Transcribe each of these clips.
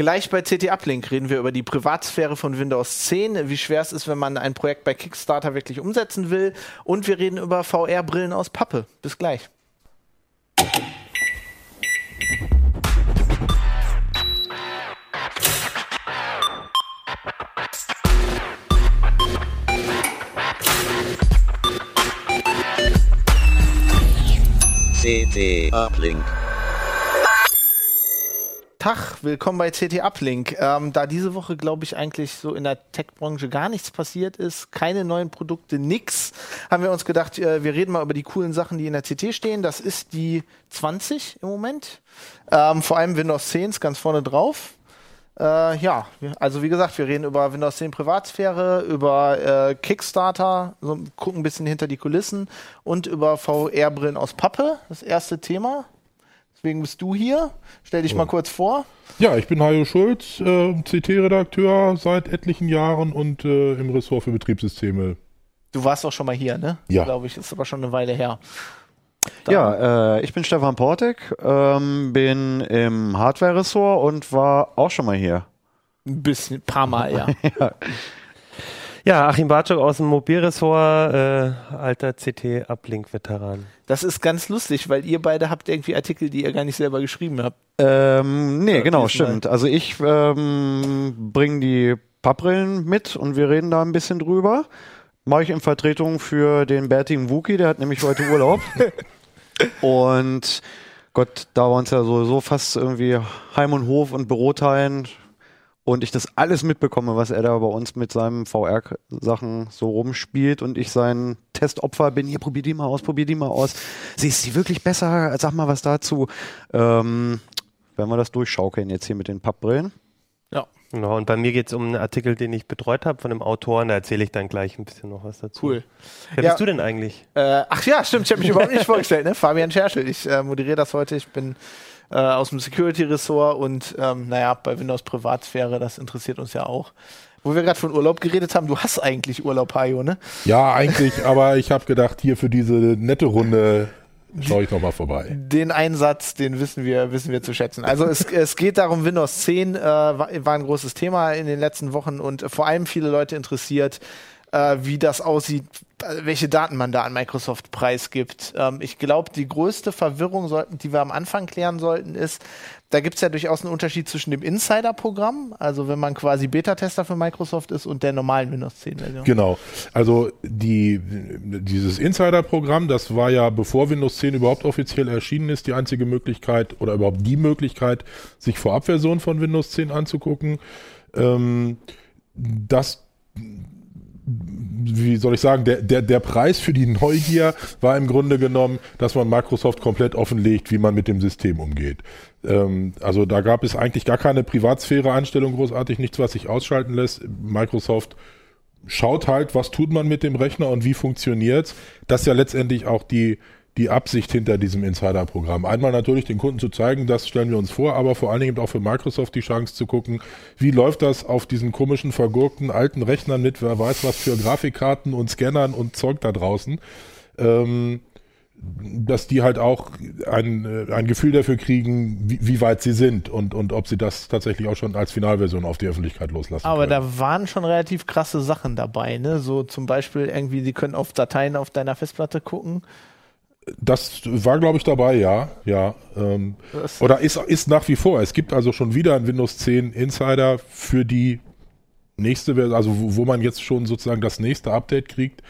Gleich bei CT Uplink reden wir über die Privatsphäre von Windows 10, wie schwer es ist, wenn man ein Projekt bei Kickstarter wirklich umsetzen will. Und wir reden über VR-Brillen aus Pappe. Bis gleich. CT Uplink. Tag, willkommen bei CT Uplink. Ähm, da diese Woche, glaube ich, eigentlich so in der Tech-Branche gar nichts passiert ist, keine neuen Produkte, nix, haben wir uns gedacht, äh, wir reden mal über die coolen Sachen, die in der CT stehen. Das ist die 20 im Moment. Ähm, vor allem Windows 10 ist ganz vorne drauf. Äh, ja, also wie gesagt, wir reden über Windows 10 Privatsphäre, über äh, Kickstarter, so, gucken ein bisschen hinter die Kulissen und über VR-Brillen aus Pappe, das erste Thema. Deswegen bist du hier. Stell dich mal kurz vor. Ja, ich bin Hajo Schulz, äh, CT-Redakteur seit etlichen Jahren und äh, im Ressort für Betriebssysteme. Du warst auch schon mal hier, ne? Ja. Glaube ich, ist aber schon eine Weile her. Ja, äh, ich bin Stefan Portek, ähm, bin im Hardware-Ressort und war auch schon mal hier. Ein bisschen, paar Mal, ja. Ja, Achim Bartschok aus dem Mobilressort, äh, alter CT-Uplink-Veteran. Das ist ganz lustig, weil ihr beide habt irgendwie Artikel, die ihr gar nicht selber geschrieben habt. Ähm, nee, Ja, genau, stimmt. Also ich ähm, bringe die Pappbrillen mit und wir reden da ein bisschen drüber. Mache ich in Vertretung für den bärtigen Wookie, der hat nämlich heute Urlaub. und Gott, da wir uns ja sowieso fast irgendwie Heim und Hof und Büro teilen und ich das alles mitbekomme, was er da bei uns mit seinen VR-Sachen so rumspielt und ich sein Testopfer bin, hier probier die mal aus, probier die mal aus. Siehst du wirklich besser? Sag mal was dazu. Ähm, werden wir das durchschaukeln jetzt hier mit den Pappbrillen. Ja, Genau, und bei mir geht es um einen Artikel, den ich betreut habe von einem Autoren, da erzähle ich dann gleich ein bisschen noch was dazu. cool. Wer Ja. bist du denn eigentlich? Äh, ach ja, stimmt, ich habe mich überhaupt nicht vorgestellt, ne? Fabian Scherschel. Ich äh, moderiere das heute. Ich bin äh, aus dem Security-Ressort und ähm, naja, bei Windows Privatsphäre, das interessiert uns ja auch. Wo wir gerade von Urlaub geredet haben, du hast eigentlich Urlaub, Hajo, ne? Ja, eigentlich, aber ich habe gedacht, hier für diese nette Runde schaue ich nochmal vorbei. Den Einsatz, den wissen wir, wissen wir zu schätzen. Also es, es geht darum, Windows 10 äh, war, war ein großes Thema in den letzten Wochen und vor allem viele Leute interessiert, äh, wie das aussieht, äh, welche Daten man da an Microsoft preisgibt. Ähm, ich glaube, die größte Verwirrung, sollten, die wir am Anfang klären sollten, ist, da gibt es ja durchaus einen Unterschied zwischen dem Insider-Programm, also wenn man quasi Beta-Tester für Microsoft ist, und der normalen Windows 10-Version. Genau. Also die, dieses Insider-Programm, das war ja, bevor Windows 10 überhaupt offiziell erschienen ist, die einzige Möglichkeit oder überhaupt die Möglichkeit, sich Vorabversionen von Windows 10 anzugucken. Ähm, das wie soll ich sagen, der, der, der Preis für die Neugier war im Grunde genommen, dass man Microsoft komplett offenlegt, wie man mit dem System umgeht. Ähm, also da gab es eigentlich gar keine Privatsphäre-Einstellung großartig, nichts, was sich ausschalten lässt. Microsoft schaut halt, was tut man mit dem Rechner und wie funktioniert's. Das ist ja letztendlich auch die, die Absicht hinter diesem Insider-Programm. Einmal natürlich den Kunden zu zeigen, das stellen wir uns vor, aber vor allen Dingen auch für Microsoft die Chance zu gucken, wie läuft das auf diesen komischen, vergurkten alten Rechnern mit, wer weiß was für Grafikkarten und Scannern und Zeug da draußen. Ähm, dass die halt auch ein, äh, ein Gefühl dafür kriegen, wie, wie weit sie sind und, und ob sie das tatsächlich auch schon als Finalversion auf die Öffentlichkeit loslassen Aber können. da waren schon relativ krasse Sachen dabei, ne? So zum Beispiel irgendwie, sie können auf Dateien auf deiner Festplatte gucken. Das war, glaube ich, dabei, ja. ja ähm, oder ist, ist nach wie vor. Es gibt also schon wieder einen Windows 10 Insider für die nächste Version, also wo, wo man jetzt schon sozusagen das nächste Update kriegt.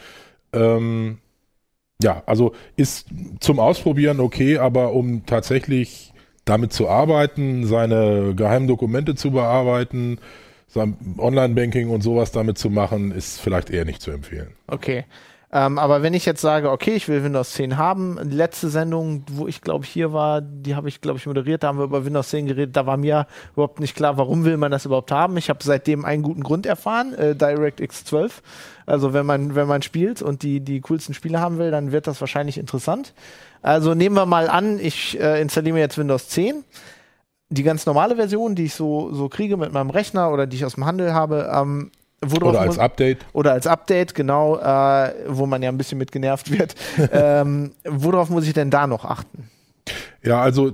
Ähm, ja, also ist zum Ausprobieren okay, aber um tatsächlich damit zu arbeiten, seine geheimen Dokumente zu bearbeiten, sein Online-Banking und sowas damit zu machen, ist vielleicht eher nicht zu empfehlen. Okay. Ähm, aber wenn ich jetzt sage, okay, ich will Windows 10 haben, letzte Sendung, wo ich glaube hier war, die habe ich glaube ich moderiert, da haben wir über Windows 10 geredet, da war mir überhaupt nicht klar, warum will man das überhaupt haben. Ich habe seitdem einen guten Grund erfahren, äh, DirectX 12. Also wenn man, wenn man spielt und die, die coolsten Spiele haben will, dann wird das wahrscheinlich interessant. Also nehmen wir mal an, ich äh, installiere mir jetzt Windows 10 die ganz normale Version, die ich so, so kriege mit meinem Rechner oder die ich aus dem Handel habe, ähm, oder als Update. Oder als Update, genau, äh, wo man ja ein bisschen mit genervt wird. ähm, worauf muss ich denn da noch achten? Ja, also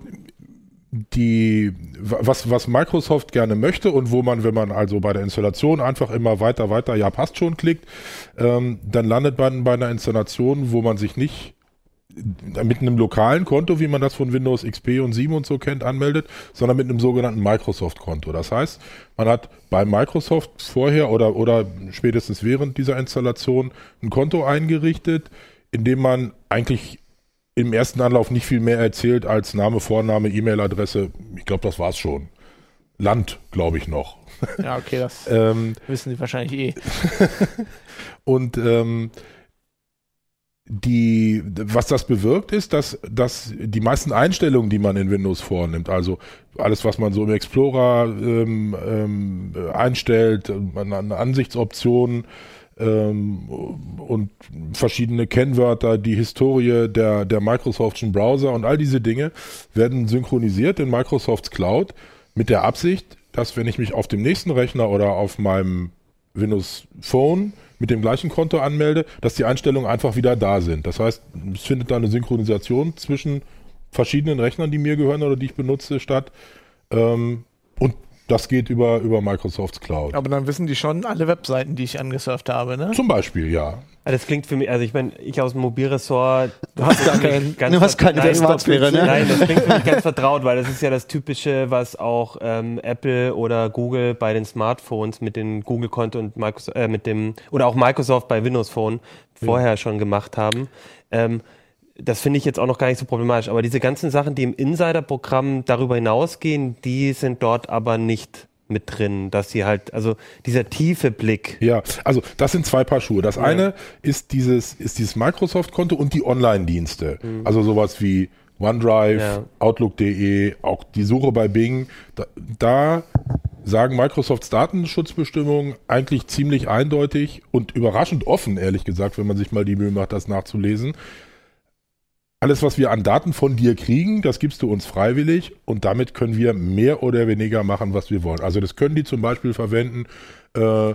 die, was, was Microsoft gerne möchte und wo man, wenn man also bei der Installation einfach immer weiter, weiter, ja, passt schon klickt, ähm, dann landet man bei einer Installation, wo man sich nicht mit einem lokalen Konto, wie man das von Windows XP und 7 und so kennt, anmeldet, sondern mit einem sogenannten Microsoft-Konto. Das heißt, man hat bei Microsoft vorher oder, oder spätestens während dieser Installation ein Konto eingerichtet, in dem man eigentlich im ersten Anlauf nicht viel mehr erzählt als Name, Vorname, E-Mail-Adresse. Ich glaube, das war's schon. Land, glaube ich noch. Ja, okay, das ähm, wissen Sie wahrscheinlich eh. und ähm, die, was das bewirkt, ist, dass, dass die meisten Einstellungen, die man in Windows vornimmt, also alles, was man so im Explorer ähm, ähm, einstellt, an Ansichtsoptionen ähm, und verschiedene Kennwörter, die Historie der, der Microsoftschen Browser und all diese Dinge werden synchronisiert in Microsofts Cloud mit der Absicht, dass wenn ich mich auf dem nächsten Rechner oder auf meinem Windows Phone mit dem gleichen Konto anmelde, dass die Einstellungen einfach wieder da sind. Das heißt, es findet da eine Synchronisation zwischen verschiedenen Rechnern, die mir gehören oder die ich benutze, statt. Ähm, das geht über, über Microsofts Cloud. Aber dann wissen die schon alle Webseiten, die ich angesurft habe, ne? Zum Beispiel, ja. Das klingt für mich, also ich meine, ich aus dem Mobilressort. Du hast gar keinen, du hast keine Privatsphäre, ne? Nein, das klingt für mich ganz vertraut, weil das ist ja das Typische, was auch ähm, Apple oder Google bei den Smartphones mit dem Google-Konto und Microsoft, äh, mit dem, oder auch Microsoft bei Windows Phone vorher ja. schon gemacht haben. Ähm, das finde ich jetzt auch noch gar nicht so problematisch. Aber diese ganzen Sachen, die im Insider-Programm darüber hinausgehen, die sind dort aber nicht mit drin, dass sie halt, also dieser tiefe Blick. Ja, also das sind zwei Paar Schuhe. Das ja. eine ist dieses, ist dieses Microsoft-Konto und die Online-Dienste. Mhm. Also sowas wie OneDrive, ja. Outlook.de, auch die Suche bei Bing. Da, da sagen Microsofts Datenschutzbestimmungen eigentlich ziemlich eindeutig und überraschend offen, ehrlich gesagt, wenn man sich mal die Mühe macht, das nachzulesen alles, was wir an Daten von dir kriegen, das gibst du uns freiwillig und damit können wir mehr oder weniger machen, was wir wollen. Also das können die zum Beispiel verwenden, äh,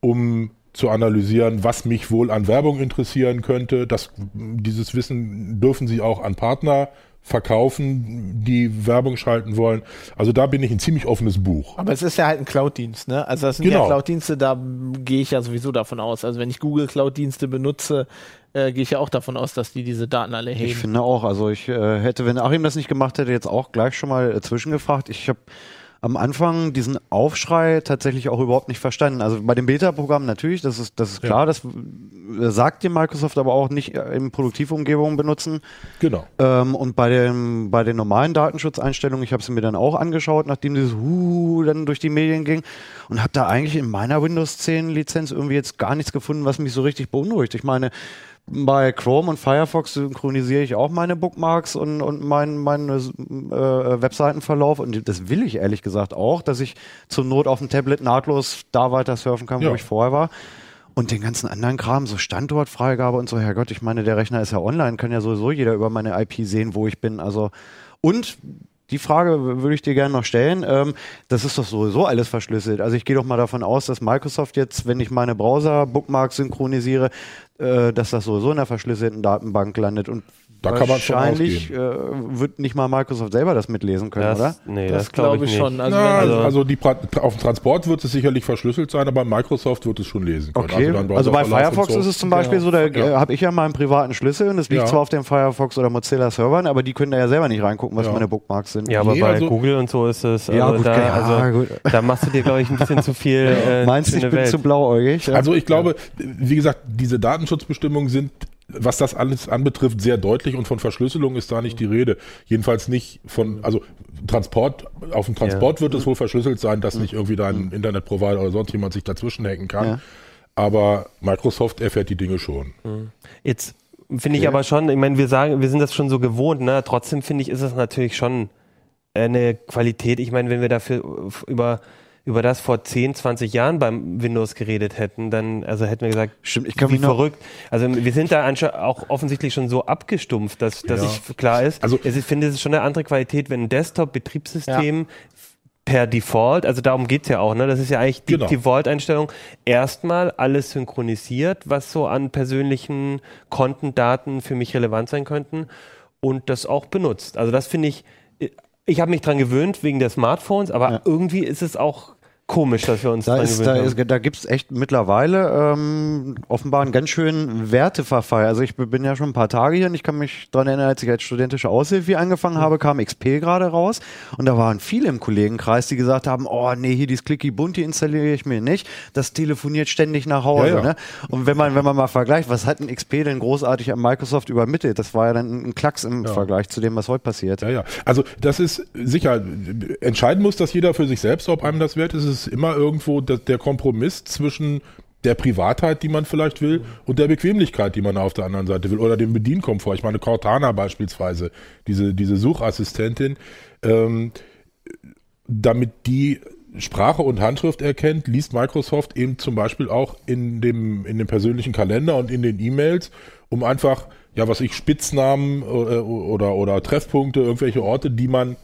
um zu analysieren, was mich wohl an Werbung interessieren könnte. Das, dieses Wissen dürfen sie auch an Partner verkaufen, die Werbung schalten wollen. Also da bin ich ein ziemlich offenes Buch. Aber es ist ja halt ein Cloud-Dienst, ne? Also das sind genau. ja Cloud-Dienste, da gehe ich ja sowieso davon aus. Also wenn ich Google Cloud-Dienste benutze, äh, gehe ich ja auch davon aus, dass die diese Daten alle heben. Ich finde auch, also ich äh, hätte, wenn Achim das nicht gemacht hätte, jetzt auch gleich schon mal äh, zwischengefragt. Ich habe am Anfang diesen Aufschrei tatsächlich auch überhaupt nicht verstanden. Also bei dem Beta-Programm natürlich, das ist, das ist klar, ja. das sagt dir Microsoft aber auch nicht in Produktivumgebungen benutzen. Genau. Ähm, und bei, dem, bei den normalen Datenschutzeinstellungen, ich habe sie mir dann auch angeschaut, nachdem dieses Huh dann durch die Medien ging und habe da eigentlich in meiner Windows 10 Lizenz irgendwie jetzt gar nichts gefunden, was mich so richtig beunruhigt. Ich meine, bei Chrome und Firefox synchronisiere ich auch meine Bookmarks und, und meinen mein, äh, Webseitenverlauf. Und das will ich ehrlich gesagt auch, dass ich zur Not auf dem Tablet nahtlos da weiter surfen kann, wo ja. ich vorher war. Und den ganzen anderen Kram, so Standortfreigabe und so, Herrgott, ich meine, der Rechner ist ja online, kann ja sowieso jeder über meine IP sehen, wo ich bin. Also, und die Frage würde ich dir gerne noch stellen. Ähm, das ist doch sowieso alles verschlüsselt. Also ich gehe doch mal davon aus, dass Microsoft jetzt, wenn ich meine Browser-Bookmarks synchronisiere, äh, dass das sowieso in der verschlüsselten Datenbank landet. Und da kann man Wahrscheinlich äh, wird nicht mal Microsoft selber das mitlesen können, das, oder? Nee, das, das glaube glaub ich, schon. Also, Na, also, also die, auf dem Transport wird es sicherlich verschlüsselt sein, aber Microsoft wird es schon lesen können. Okay. Also, also bei Firefox so. ist es zum Beispiel genau. so, da ja. habe ich ja meinen privaten Schlüssel und es liegt ja. zwar auf dem Firefox oder Mozilla Servern, aber die können da ja selber nicht reingucken, was ja. meine Bookmarks sind. Ja, aber nee, bei also, Google und so ist es. Also ja, gut, da, also, gut. da machst du dir, glaube ich, ein bisschen zu viel. Äh, Meinst du, ich bin Welt. zu blauäugig? Also ich glaube, wie gesagt, diese Datenschutzbestimmungen sind was das alles anbetrifft, sehr deutlich und von Verschlüsselung ist da nicht die Rede. Jedenfalls nicht von, also Transport, auf dem Transport ja. wird es wohl verschlüsselt sein, dass nicht irgendwie dein Internetprovider oder sonst jemand sich dazwischen hacken kann. Ja. aber Microsoft erfährt die Dinge schon. Jetzt finde ich aber schon, ich meine, wir sagen, wir sind das schon so gewohnt, ne? Trotzdem finde ich, ist es natürlich schon eine Qualität. Ich meine, wenn wir dafür über über das vor 10, 20 Jahren beim Windows geredet hätten, dann also hätten wir gesagt, Stimmt, ich kann wie mich verrückt. Also wir sind da auch offensichtlich schon so abgestumpft, dass, dass Ja. ich klar ist. Also- ich finde, es ist schon eine andere Qualität, wenn ein Desktop-Betriebssystem per Default, also darum geht's ja auch, ne? Das ist ja eigentlich die Genau. Default-Einstellung, erstmal alles synchronisiert, was so an persönlichen Kontendaten für mich relevant sein könnten und das auch benutzt. Also das finde ich, ich habe mich dran gewöhnt wegen der Smartphones, aber Ja. irgendwie ist es auch komisch, dass wir uns Da, ist, da, haben. ist, da gibt es echt mittlerweile ähm, offenbar einen ganz schönen Werteverfall. Also ich bin ja schon ein paar Tage hier und ich kann mich daran erinnern, als ich als studentische Aushilfe hier angefangen habe, kam XP gerade raus und da waren viele im Kollegenkreis, die gesagt haben, oh nee, hier dieses Clicky Bunti installiere ich mir nicht, das telefoniert ständig nach Hause. Ja, ja. Ne? Und wenn man, wenn man mal vergleicht, was hat ein XP denn großartig an Microsoft übermittelt? Das war ja dann ein Klacks im Vergleich zu dem, was heute passiert. Ja, ja. Also das ist sicher, entscheiden muss das jeder für sich selbst, ob einem das wert ist. Ist immer irgendwo der, der Kompromiss zwischen der Privatheit, die man vielleicht will, und der Bequemlichkeit, die man auf der anderen Seite will, oder dem Bedienkomfort. Ich meine, Cortana beispielsweise, diese, diese Suchassistentin, ähm, damit die Sprache und Handschrift erkennt, liest Microsoft eben zum Beispiel auch in dem, in dem persönlichen Kalender und in den E-Mails, um einfach, ja, was ich, Spitznamen äh, oder, oder Treffpunkte, irgendwelche Orte, die man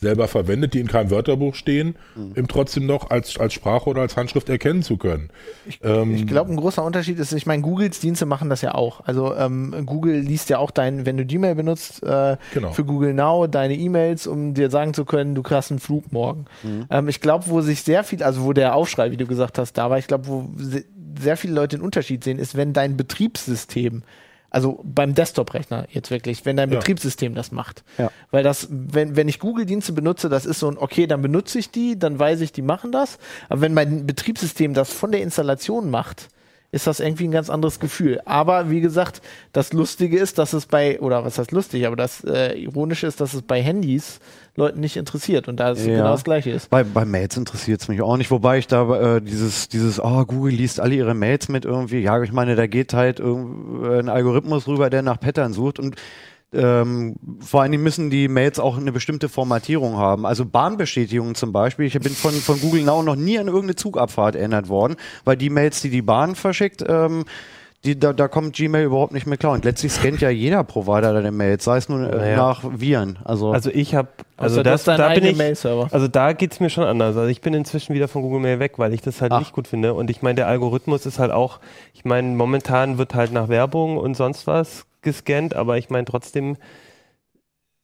selber verwendet, die in keinem Wörterbuch stehen, eben trotzdem noch als, als Sprache oder als Handschrift erkennen zu können. Ähm, Ich glaube, ein großer Unterschied ist, ich meine, Googles Dienste machen das ja auch. Also ähm, Google liest ja auch dein, wenn du Gmail benutzt, äh, Genau. für Google Now deine E-Mails, um dir sagen zu können, du kriegst einen Flug morgen. Ähm, ich glaube, wo sich sehr viel, also wo der Aufschrei, wie du gesagt hast, da war, ich glaube, wo se- sehr viele Leute den Unterschied sehen, ist, wenn dein Betriebssystem also beim Desktop-Rechner jetzt wirklich, wenn dein Ja. Betriebssystem das macht. Ja. Weil das, wenn, wenn ich Google-Dienste benutze, das ist so ein, okay, dann benutze ich die, dann weiß ich, die machen das. Aber wenn mein Betriebssystem das von der Installation macht, ist das irgendwie ein ganz anderes Gefühl. Aber wie gesagt, das Lustige ist, dass es bei, oder was heißt lustig, aber das äh, Ironische ist, dass es bei Handys Leuten nicht interessiert und da es Ja. genau das Gleiche ist. Bei, bei Mails interessiert es mich auch nicht, wobei ich da äh, dieses, dieses, oh, Google liest alle ihre Mails mit irgendwie, ja, ich meine, da geht halt äh, ein Algorithmus rüber, der nach Pattern sucht und ähm, vor allen Dingen müssen die Mails auch eine bestimmte Formatierung haben. Also Bahnbestätigungen zum Beispiel. Ich bin von, von Google Now noch nie an irgendeine Zugabfahrt erinnert worden, weil die Mails, die die Bahn verschickt, ähm, die, da, da kommt Gmail überhaupt nicht mehr klar. Und letztlich scannt ja jeder Provider deine Mails, sei es nur äh, Naja. nach Viren. Also, Also ich habe, also du das, deinen da bin ich, Mail-Server. also da geht's mir schon anders. Also ich bin inzwischen wieder von Google Mail weg, weil ich das halt Ach. nicht gut finde. Und ich meine, der Algorithmus ist halt auch, ich meine, momentan wird halt nach Werbung und sonst was gescannt, aber ich meine trotzdem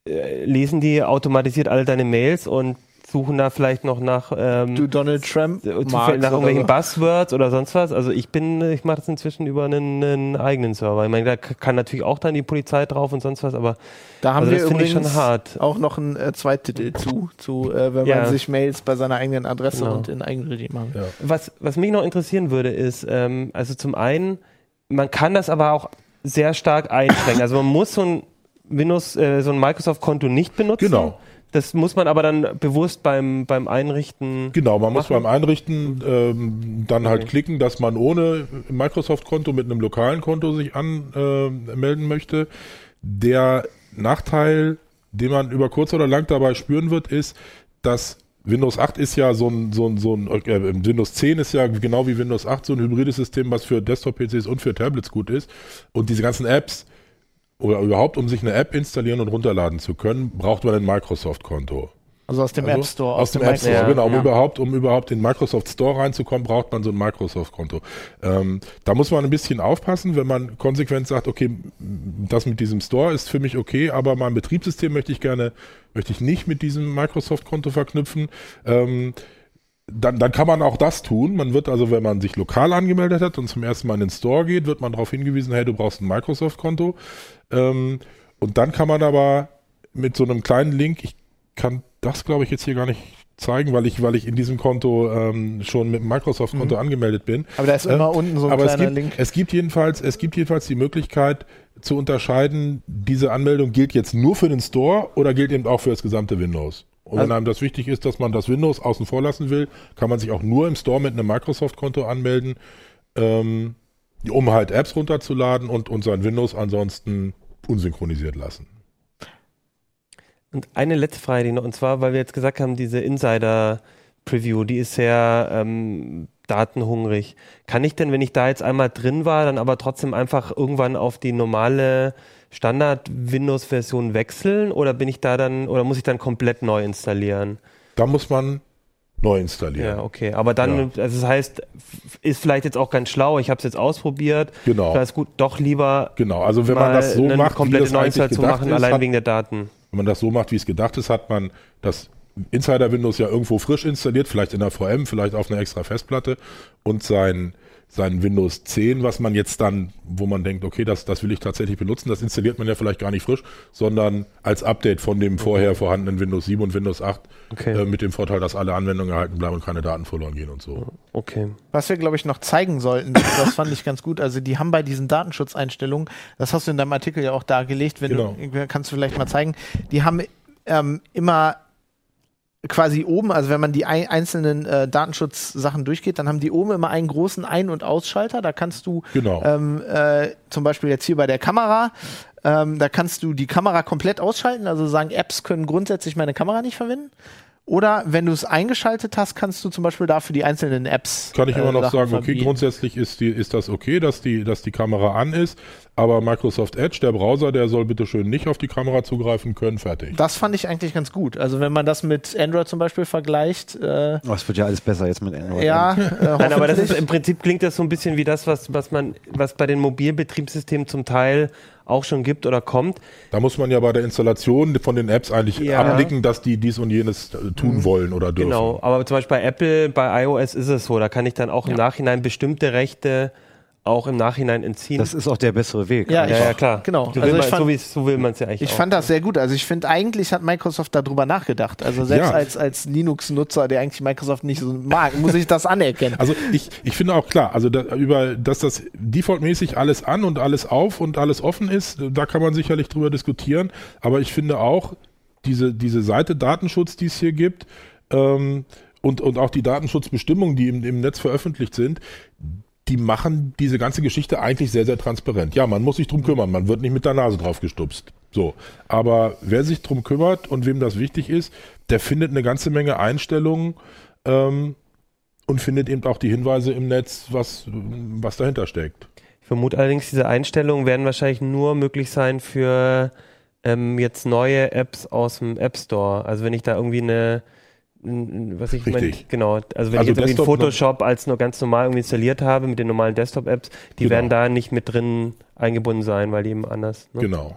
äh, lesen die automatisiert alle deine Mails und suchen da vielleicht noch nach ähm, Du Donald Trump äh, nach oder irgendwelchen so. Buzzwords oder sonst was. Also ich bin, ich mache das inzwischen über einen, einen eigenen Server. Ich meine, da kann natürlich auch dann die Polizei drauf und sonst was, aber Da haben also wir das finde ich schon übrigens hart. auch noch einen äh, Zweittitel zu, zu äh, wenn Ja. man sich Mails bei seiner eigenen Adresse Genau. und in Eigenregie machen. Ja. Was, was mich noch interessieren würde, ist, ähm, also zum einen, man kann das aber auch sehr stark einschränken. Also man muss so ein Windows, äh, so ein Microsoft-Konto nicht benutzen. Genau. Das muss man aber dann bewusst beim, beim Einrichten. Genau, man muss machen? beim Einrichten ähm, dann halt Okay. klicken, dass man ohne Microsoft-Konto mit einem lokalen Konto sich anmelden äh, möchte. Der Nachteil, den man über kurz oder lang dabei spüren wird, ist, dass Windows 8 ist ja so ein, so ein, so ein äh, Windows 10 ist ja genau wie Windows 8 so ein hybrides System, was für Desktop-PCs und für Tablets gut ist. Und diese ganzen Apps, oder überhaupt, um sich eine App installieren und runterladen zu können, braucht man ein Microsoft-Konto. Also aus dem Also App Store. Aus, dem App Store, Ja, genau. Um, ja. überhaupt, um überhaupt in den Microsoft Store reinzukommen, braucht man so ein Microsoft-Konto. Ähm, da muss man ein bisschen aufpassen, wenn man konsequent sagt, okay, das mit diesem Store ist für mich okay, aber mein Betriebssystem möchte ich gerne, möchte ich nicht mit diesem Microsoft-Konto verknüpfen. Ähm, dann, dann kann man auch das tun. Man wird also, wenn man sich lokal angemeldet hat und zum ersten Mal in den Store geht, wird man darauf hingewiesen, hey, du brauchst ein Microsoft-Konto. Ähm, und dann kann man aber mit so einem kleinen Link, ich kann das, glaube ich, jetzt hier gar nicht zeigen, weil ich, weil ich in diesem Konto ähm, schon mit Microsoft-Konto angemeldet bin. Aber da ist immer Ähm, unten so ein Aber es kleiner gibt, Link. es gibt jedenfalls, es gibt jedenfalls die Möglichkeit zu unterscheiden, diese Anmeldung gilt jetzt nur für den Store oder gilt eben auch für das gesamte Windows. Und wenn Also- einem das wichtig ist, dass man das Windows außen vor lassen will, kann man sich auch nur im Store mit einem Microsoft-Konto anmelden. ähm, um halt Apps runterzuladen und, und sein Windows ansonsten unsynchronisiert lassen. Und eine letzte Frage, die noch, und zwar, weil wir jetzt gesagt haben, diese Insider-Preview, die ist sehr ähm, datenhungrig. Kann ich denn, wenn ich da jetzt einmal drin war, dann aber trotzdem einfach irgendwann auf die normale Standard-Windows-Version wechseln oder bin ich da dann, oder muss ich dann komplett neu installieren? Da muss man neu installieren. Ja, okay. Aber dann, Ja. also das heißt, ist vielleicht jetzt auch ganz schlau, ich habe es jetzt ausprobiert. Genau. Da ist gut, doch lieber Genau, also wenn man das so macht, wie komplette das eigentlich Neuinstall zu gedacht machen, ist, allein hat, wegen der Daten. wenn man das so macht, wie es gedacht ist, hat man das Insider Windows ja irgendwo frisch installiert, vielleicht in der VM, vielleicht auf einer extra Festplatte und sein, sein Windows 10, was man jetzt dann, wo man denkt, okay, das, das will ich tatsächlich benutzen, das installiert man ja vielleicht gar nicht frisch, sondern als Update von dem vorher vorhandenen Windows 7 und Windows 8 Okay. äh, mit dem Vorteil, dass alle Anwendungen erhalten bleiben und keine Daten verloren gehen und so. Okay. Was wir, glaube ich, noch zeigen sollten, das fand ich ganz gut. Also, die haben bei diesen Datenschutzeinstellungen, das hast du in deinem Artikel ja auch dargelegt, wenn Genau. du, kannst du vielleicht mal zeigen, die haben ähm, immer quasi oben, also wenn man die ei- einzelnen äh, Datenschutzsachen durchgeht, dann haben die oben immer einen großen Ein- und Ausschalter. Da kannst du Genau. ähm, äh, zum Beispiel jetzt hier bei der Kamera, ähm, da kannst du die Kamera komplett ausschalten, also sagen, Apps können grundsätzlich meine Kamera nicht verwenden. Oder wenn du es eingeschaltet hast, kannst du zum Beispiel dafür die einzelnen Apps. Kann ich immer äh, noch Sachen sagen, okay, verbieten. grundsätzlich ist, die, ist das okay, dass die, dass die Kamera an ist, aber Microsoft Edge, der Browser, der soll bitte schön nicht auf die Kamera zugreifen können, fertig. Das fand ich eigentlich ganz gut. Also wenn man das mit Android zum Beispiel vergleicht, äh, Oh, es wird ja alles besser jetzt mit Android. ja, äh, Nein, aber das ist im Prinzip klingt das so ein bisschen wie das, was, was man, was bei den Mobilbetriebssystemen zum Teil auch schon gibt oder kommt. Da muss man ja bei der Installation von den Apps eigentlich Ja. abnicken, dass die dies und jenes äh, tun wollen oder dürfen. Genau, aber zum Beispiel bei Apple, bei iOS ist es so, da kann ich dann auch im Nachhinein bestimmte Rechte auch im Nachhinein entziehen. Das ist auch der bessere Weg. Ja, ja, ja, klar. genau. So, Also will ich man, fand- so, wie, so will man es ja eigentlich Ich auch. fand das sehr gut. Also ich finde, eigentlich hat Microsoft darüber nachgedacht. Also selbst Ja. als, als Linux-Nutzer, der eigentlich Microsoft nicht so mag, muss ich das anerkennen. Also ich, ich finde auch klar, also da, über, dass das defaultmäßig alles an und alles auf und alles offen ist, da kann man sicherlich drüber diskutieren. Aber ich finde auch diese, diese Seite Datenschutz, die es hier gibt, ähm, und, und auch die Datenschutzbestimmungen, die im, im Netz veröffentlicht sind, die machen diese ganze Geschichte eigentlich sehr, sehr transparent. Ja, man muss sich drum kümmern, man wird nicht mit der Nase drauf gestupst. So. Aber wer sich drum kümmert und wem das wichtig ist, der findet eine ganze Menge Einstellungen, ähm, und findet eben auch die Hinweise im Netz, was, was dahinter steckt. Ich vermute allerdings, diese Einstellungen werden wahrscheinlich nur möglich sein für ähm, jetzt neue Apps aus dem App Store. Also wenn ich da irgendwie eine, was ich mein, Richtig. genau, also wenn Also ich jetzt irgendwie Photoshop als nur ganz normal irgendwie installiert habe mit den normalen Desktop-Apps, die Genau. werden da nicht mit drin eingebunden sein, weil die eben anders. Ne? Genau.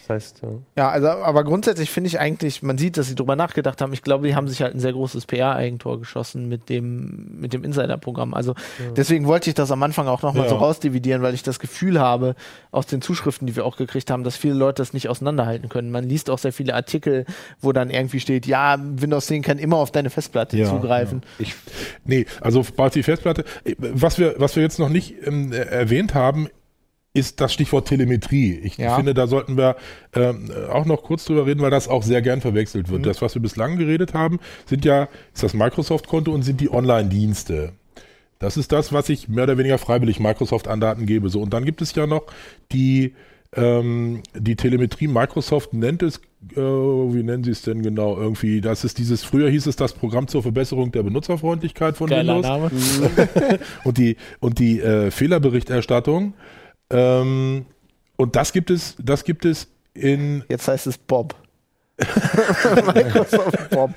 Das heißt, ja. Ja, also, aber grundsätzlich finde ich eigentlich, man sieht, dass sie drüber nachgedacht haben. Ich glaube, die haben sich halt ein sehr großes PR-Eigentor geschossen mit dem, mit dem Insider-Programm. Also, deswegen wollte ich das am Anfang auch nochmal Ja. so rausdividieren, weil ich das Gefühl habe, aus den Zuschriften, die wir auch gekriegt haben, dass viele Leute das nicht auseinanderhalten können. Man liest auch sehr viele Artikel, wo dann irgendwie steht, ja, Windows 10 kann immer auf deine Festplatte Ja, zugreifen. Ich, Nee, also bei die Festplatte, äh, was wir, was wir jetzt noch nicht ähm, äh, erwähnt haben, ist das Stichwort Telemetrie. Ich Ja. finde, da sollten wir ähm, auch noch kurz drüber reden, weil das auch sehr gern verwechselt wird. Das, was wir bislang geredet haben, sind ja, ist das Microsoft-Konto und sind die Online-Dienste. Das ist das, was ich mehr oder weniger freiwillig Microsoft an Daten gebe. So, und dann gibt es ja noch die, ähm, die Telemetrie. Microsoft nennt es, äh, wie nennen sie es denn genau? Irgendwie, das ist dieses, früher hieß es das Programm zur Verbesserung der Benutzerfreundlichkeit von Geiler Windows Name. und die und die äh, Fehlerberichterstattung. Ähm, und das gibt es, das gibt es in, Jetzt heißt es Bob. Microsoft Bob.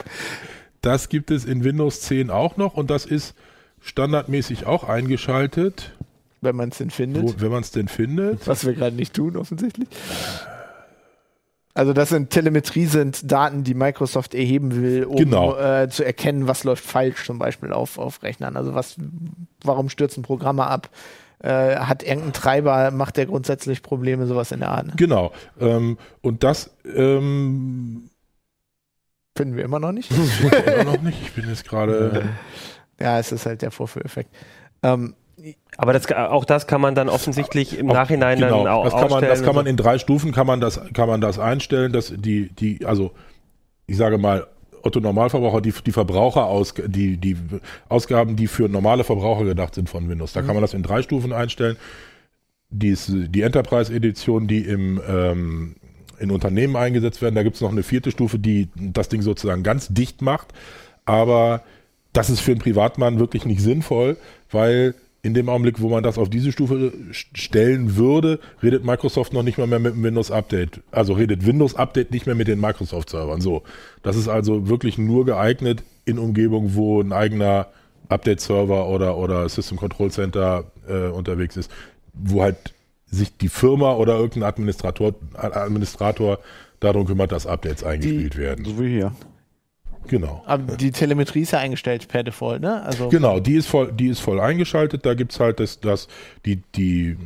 das gibt es in Windows 10 auch noch und das ist standardmäßig auch eingeschaltet, Wenn man es denn findet. wo, wenn man es denn findet. Was wir gerade nicht tun, offensichtlich. Also das sind Telemetrie sind Daten, die Microsoft erheben will, um Genau. äh, zu erkennen, was läuft falsch, zum Beispiel auf, auf Rechnern. Also was, warum stürzen Programme ab? Äh, hat irgendein Treiber, macht der grundsätzlich Probleme, sowas in der Art. ne? Genau. Ähm, und das ähm, Finden wir immer noch nicht. oder noch nicht. Ich bin jetzt gerade. ja, es ist halt der Vorführeffekt. Ähm, Aber das, auch das kann man dann offensichtlich im Auch- Nachhinein genau, dann auch das kann man, das kann man in drei Stufen kann man das kann man das einstellen, dass die die also ich sage mal Otto Normalverbraucher die, die Verbraucheraus die, die Ausgaben, die für normale Verbraucher gedacht sind von Windows. Da kann man das in drei Stufen einstellen. Die, die Enterprise-Edition, die im ähm, in Unternehmen eingesetzt werden. Da gibt es noch eine vierte Stufe, die das Ding sozusagen ganz dicht macht. Aber das ist für einen Privatmann wirklich nicht sinnvoll, weil in dem Augenblick, wo man das auf diese Stufe stellen würde, redet Microsoft noch nicht mal mehr mit dem Windows Update. Also redet Windows Update nicht mehr mit den Microsoft Servern. So. Das ist also wirklich nur geeignet in Umgebungen, wo ein eigener Update Server oder, oder System Control Center äh, unterwegs ist, wo halt sich die Firma oder irgendein Administrator, Administrator darum kümmert, dass Updates eingespielt die, werden. So wie hier. Genau. Aber die Telemetrie ist ja eingestellt per Default, ne? Also genau, die ist voll, die ist voll eingeschaltet. Da gibt's halt das, das, die, die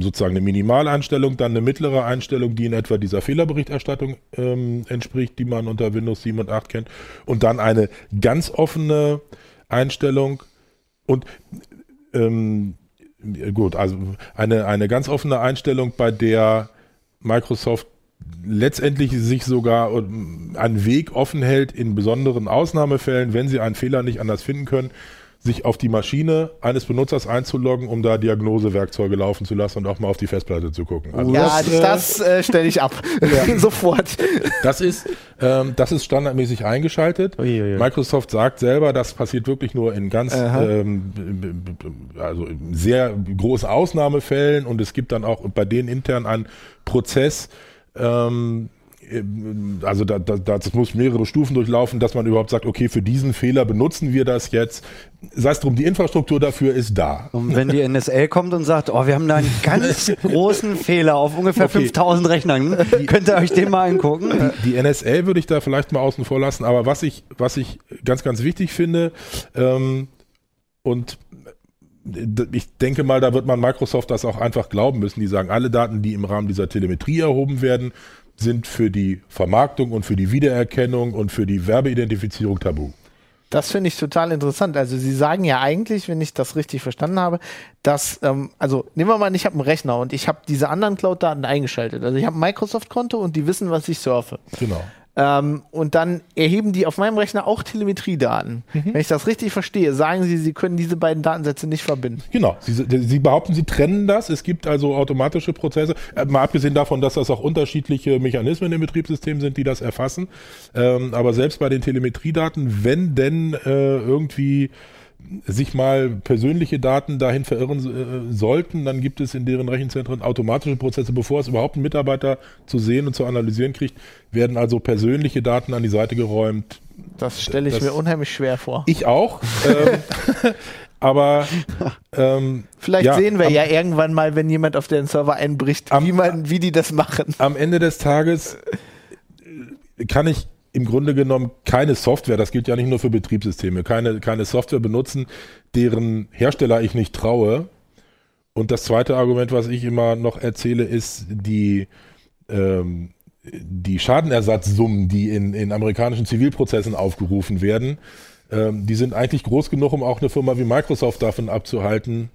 sozusagen eine Minimaleinstellung, dann eine mittlere Einstellung, die in etwa dieser Fehlerberichterstattung ähm, entspricht, die man unter Windows 7 und 8 kennt. Und dann eine ganz offene Einstellung. Und ähm, gut, also eine, eine ganz offene Einstellung, bei der Microsoft letztendlich sich sogar einen Weg offen hält, in besonderen Ausnahmefällen, wenn sie einen Fehler nicht anders finden können, sich auf die Maschine eines Benutzers einzuloggen, um da Diagnosewerkzeuge laufen zu lassen und auch mal auf die Festplatte zu gucken. Also ja, das, das äh, stelle ich ab. Ja. Sofort. Das ist, ähm, das ist standardmäßig eingeschaltet. Uiuiui. Microsoft sagt selber, das passiert wirklich nur in ganz ähm, also sehr großen Ausnahmefällen und es gibt dann auch bei denen intern einen Prozess, ähm, also da, da, das muss mehrere Stufen durchlaufen, dass man überhaupt sagt, okay, für diesen Fehler benutzen wir das jetzt. Sei es drum, die Infrastruktur dafür ist da. Und wenn die NSA kommt und sagt, oh, wir haben da einen ganz großen Fehler auf ungefähr okay. 5000 Rechnern, könnt ihr euch den mal angucken? Die, die, NSA würde ich da vielleicht mal außen vor lassen, aber was ich, was ich ganz, ganz wichtig finde, ähm, und ich denke mal, da wird man Microsoft das auch einfach glauben müssen. Die sagen, alle Daten, die im Rahmen dieser Telemetrie erhoben werden, sind für die Vermarktung und für die Wiedererkennung und für die Werbeidentifizierung tabu. Das finde ich total interessant. Also Sie sagen ja eigentlich, wenn ich das richtig verstanden habe, dass, ähm, also nehmen wir mal, ich habe einen Rechner und ich habe diese anderen Cloud-Daten eingeschaltet. Also ich habe ein Microsoft-Konto und die wissen, was ich surfe. Genau. Ähm, und dann erheben die auf meinem Rechner auch Telemetriedaten. Mhm. Wenn ich das richtig verstehe, sagen sie, sie können diese beiden Datensätze nicht verbinden. Genau. Sie, sie behaupten, sie trennen das. Es gibt also automatische Prozesse. Äh, mal abgesehen davon, dass das auch unterschiedliche Mechanismen im Betriebssystem sind, die das erfassen. Ähm, aber selbst bei den Telemetriedaten, wenn denn äh, irgendwie sich mal persönliche Daten dahin verirren äh, sollten, dann gibt es in deren Rechenzentren automatische Prozesse, bevor es überhaupt ein Mitarbeiter zu sehen und zu analysieren kriegt, werden also persönliche Daten an die Seite geräumt. Das stelle ich das, mir unheimlich schwer vor. Ich auch. ähm, aber ähm, vielleicht ja, sehen wir am, ja irgendwann mal, wenn jemand auf den Server einbricht, am, wie man, wie die das machen. Am Ende des Tages kann ich im Grunde genommen keine Software, das gilt ja nicht nur für Betriebssysteme, keine, keine Software benutzen, deren Hersteller ich nicht traue. Und das zweite Argument, was ich immer noch erzähle, ist die, ähm, die Schadenersatzsummen, die in, in amerikanischen Zivilprozessen aufgerufen werden. Ähm, die sind eigentlich groß genug, um auch eine Firma wie Microsoft davon abzuhalten,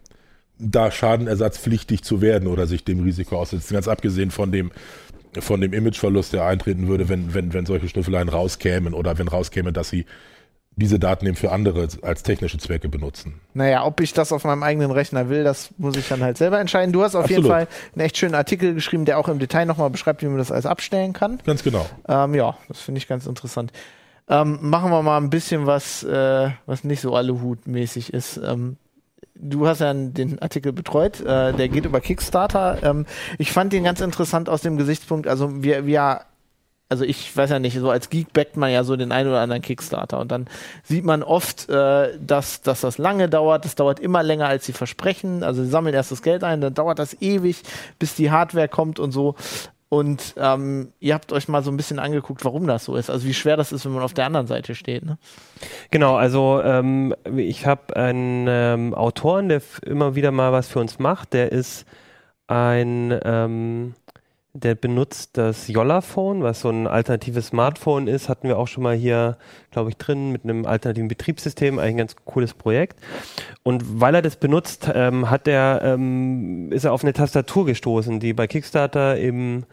da schadenersatzpflichtig zu werden oder sich dem Risiko aussetzen. Ganz abgesehen von dem von dem Imageverlust, der eintreten würde, wenn, wenn, wenn solche Schnüffeleien rauskämen oder wenn rauskäme, dass sie diese Daten eben für andere als technische Zwecke benutzen. Naja, ob ich das auf meinem eigenen Rechner will, das muss ich dann halt selber entscheiden. Du hast auf Absolut. jeden Fall einen echt schönen Artikel geschrieben, der auch im Detail nochmal beschreibt, wie man das alles abstellen kann. Ganz genau. Ähm, ja, das finde ich ganz interessant. Ähm, machen wir mal ein bisschen was, äh, was nicht so Aluhut-mäßig ist. Ähm, du hast ja den Artikel betreut, äh, der geht über Kickstarter. Ähm, ich fand den ganz interessant aus dem Gesichtspunkt, also wir, wir also ich weiß ja nicht, so als Geek backt man ja so den einen oder anderen Kickstarter und dann sieht man oft, äh, dass, dass das lange dauert, das dauert immer länger als sie versprechen, also sie sammeln erst das Geld ein, dann dauert das ewig, bis die Hardware kommt und so und ähm, ihr habt euch mal so ein bisschen angeguckt, warum das so ist. Also wie schwer das ist, wenn man auf der anderen Seite steht. Ne? Genau, also ähm, ich habe einen ähm, Autoren, der immer wieder mal was für uns macht. Der ist ein ähm, der benutzt das Yolla-Phone, was so ein alternatives Smartphone ist. Hatten wir auch schon mal hier, glaube ich, drin mit einem alternativen Betriebssystem. Eigentlich ein ganz cooles Projekt. Und weil er das benutzt, ähm, hat er, ähm, ist er auf eine Tastatur gestoßen, die bei Kickstarter eben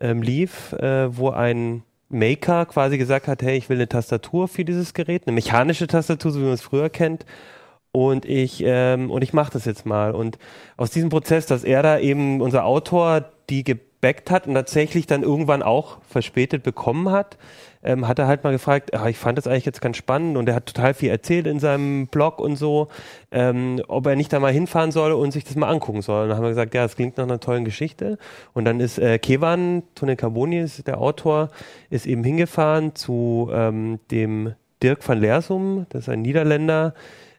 ähm, lief, äh, wo ein Maker quasi gesagt hat, hey, ich will eine Tastatur für dieses Gerät, eine mechanische Tastatur, so wie man es früher kennt. Und ich, ähm, und ich mache das jetzt mal. Und aus diesem Prozess, dass er da eben, unser Autor, die gebackt hat und tatsächlich dann irgendwann auch verspätet bekommen hat, ähm, hat er halt mal gefragt, ah, ich fand das eigentlich jetzt ganz spannend und er hat total viel erzählt in seinem Blog und so, ähm, ob er nicht da mal hinfahren soll und sich das mal angucken soll. Und dann haben wir gesagt, ja, das klingt nach einer tollen Geschichte. Und dann ist äh, Kevan, Tone Carboni ist der Autor, ist eben hingefahren zu ähm, dem Dirk van Leersum, das ist ein Niederländer,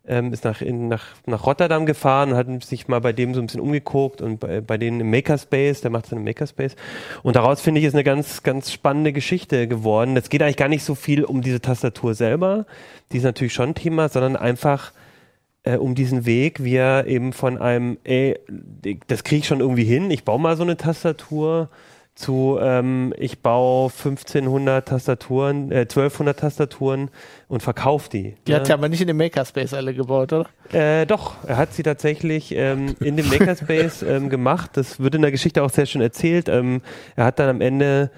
ähm, ist nach, in, nach, nach Rotterdam gefahren und hat sich mal bei dem so ein bisschen umgeguckt und bei, bei denen im Makerspace, der macht seinen Makerspace. Und daraus finde ich, ist eine ganz, ganz spannende Geschichte geworden. Es geht eigentlich gar nicht so viel um diese Tastatur selber, die ist natürlich schon Thema, sondern einfach äh, um diesen Weg, wie er eben von einem, ey, das kriege ich schon irgendwie hin, ich baue mal so eine Tastatur, zu, ähm, ich baue 1500 Tastaturen, äh, 1200 Tastaturen und verkaufe die. Die ne? hat er aber nicht in dem Makerspace alle gebaut, oder? Äh, doch, er hat sie tatsächlich ähm, in dem Makerspace ähm, gemacht. Das wird in der Geschichte auch sehr schön erzählt. Ähm, er hat dann am Ende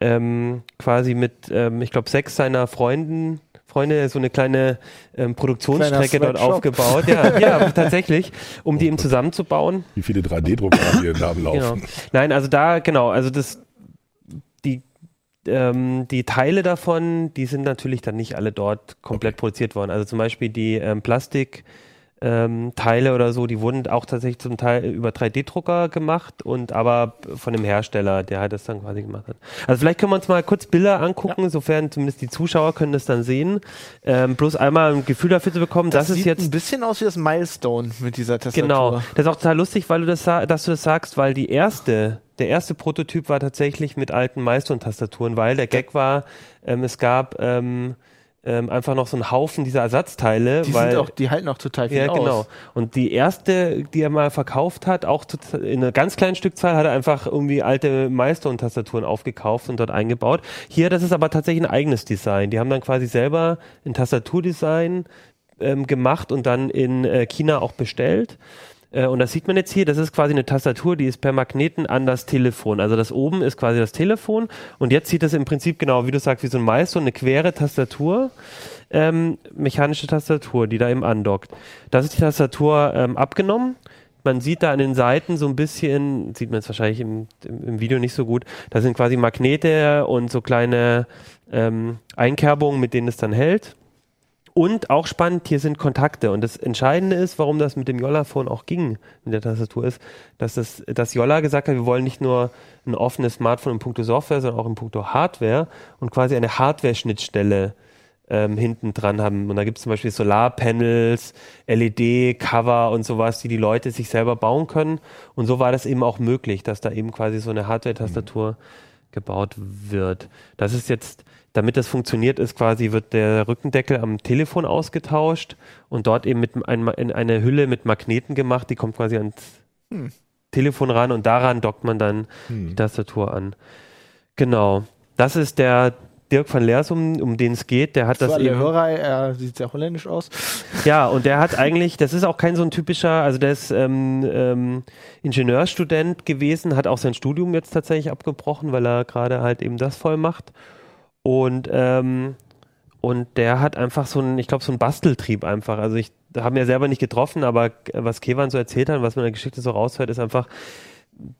ähm, quasi mit, ähm, ich glaube, sechs seiner Freunden Freunde so eine kleine ähm, Produktionsstrecke dort aufgebaut. Ja, ja, tatsächlich, um die eben zusammenzubauen. Wie viele 3D-Drucker haben hier da Genau. laufen? Nein, also da, genau, also das, die, ähm, die Teile davon, die sind natürlich dann nicht alle dort komplett produziert worden. Also zum Beispiel die ähm, Plastik. Ähm, Teile oder so, die wurden auch tatsächlich zum Teil über 3D-Drucker gemacht und aber von dem Hersteller, der halt das dann quasi gemacht hat. Also vielleicht können wir uns mal kurz Bilder angucken, sofern zumindest die Zuschauer können das dann sehen. Ähm, bloß einmal ein Gefühl dafür zu bekommen, das, ist sieht jetzt ein bisschen aus wie das Milestone mit dieser Tastatur. Genau. Das ist auch total lustig, weil du das, dass du das sagst, weil die erste, der erste Prototyp war tatsächlich mit alten Milestone-Tastaturen, weil der Gag war, ähm, es gab ähm, ähm, einfach noch so einen Haufen dieser Ersatzteile, Die, weil sind auch, die halten auch total viel ja, aus. genau. Und die erste, die er mal verkauft hat, auch zu, in einer ganz kleinen Stückzahl, hat er einfach irgendwie alte Milestone-Tastaturen aufgekauft und dort eingebaut. Hier, das ist aber tatsächlich ein eigenes Design. Die haben dann quasi selber ein Tastaturdesign ähm, gemacht und dann in äh, China auch bestellt. Äh, Und das sieht man jetzt hier, das ist quasi eine Tastatur, die ist per Magneten an das Telefon. Also das oben ist quasi das Telefon und jetzt sieht das im Prinzip genau, wie du sagst, wie so ein Milestone, eine quere Tastatur, ähm, mechanische Tastatur, die da eben andockt. Das ist die Tastatur ähm, abgenommen. Man sieht da an den Seiten so ein bisschen, sieht man jetzt wahrscheinlich im, im, im Video nicht so gut, da sind quasi Magnete und so kleine ähm, Einkerbungen, mit denen es dann hält. Und auch spannend, hier sind Kontakte. Und das Entscheidende ist, warum das mit dem Yolla-Phone auch ging, mit der Tastatur, ist, dass, das, dass Yolla gesagt hat, wir wollen nicht nur ein offenes Smartphone in puncto Software, sondern auch in puncto Hardware und quasi eine Hardware-Schnittstelle ähm, hinten dran haben. Und da gibt es zum Beispiel Solarpanels, LED-Cover und sowas, die die Leute sich selber bauen können. Und so war das eben auch möglich, dass da eben quasi so eine Hardware-Tastatur gebaut wird. Das ist jetzt, damit das funktioniert, ist quasi, wird der Rückendeckel am Telefon ausgetauscht und dort eben mit ein, in eine Hülle mit Magneten gemacht, die kommt quasi ans Telefon ran und daran dockt man dann die Tastatur an. Genau. Das ist der Dirk van Leersum, um den es geht. Der hat Für das alle eben. Hörer, er sieht sehr holländisch aus. Ja, und der hat eigentlich, das ist auch kein so ein typischer, also der ist ähm, ähm, Ingenieurstudent gewesen, hat auch sein Studium jetzt tatsächlich abgebrochen, weil er gerade halt eben das voll macht. Und, ähm, und der hat einfach so ein, ich glaube, so ein Basteltrieb einfach. Also ich habe mir selber nicht getroffen, aber was Kevan so erzählt hat, was man in der Geschichte so raushört, ist einfach,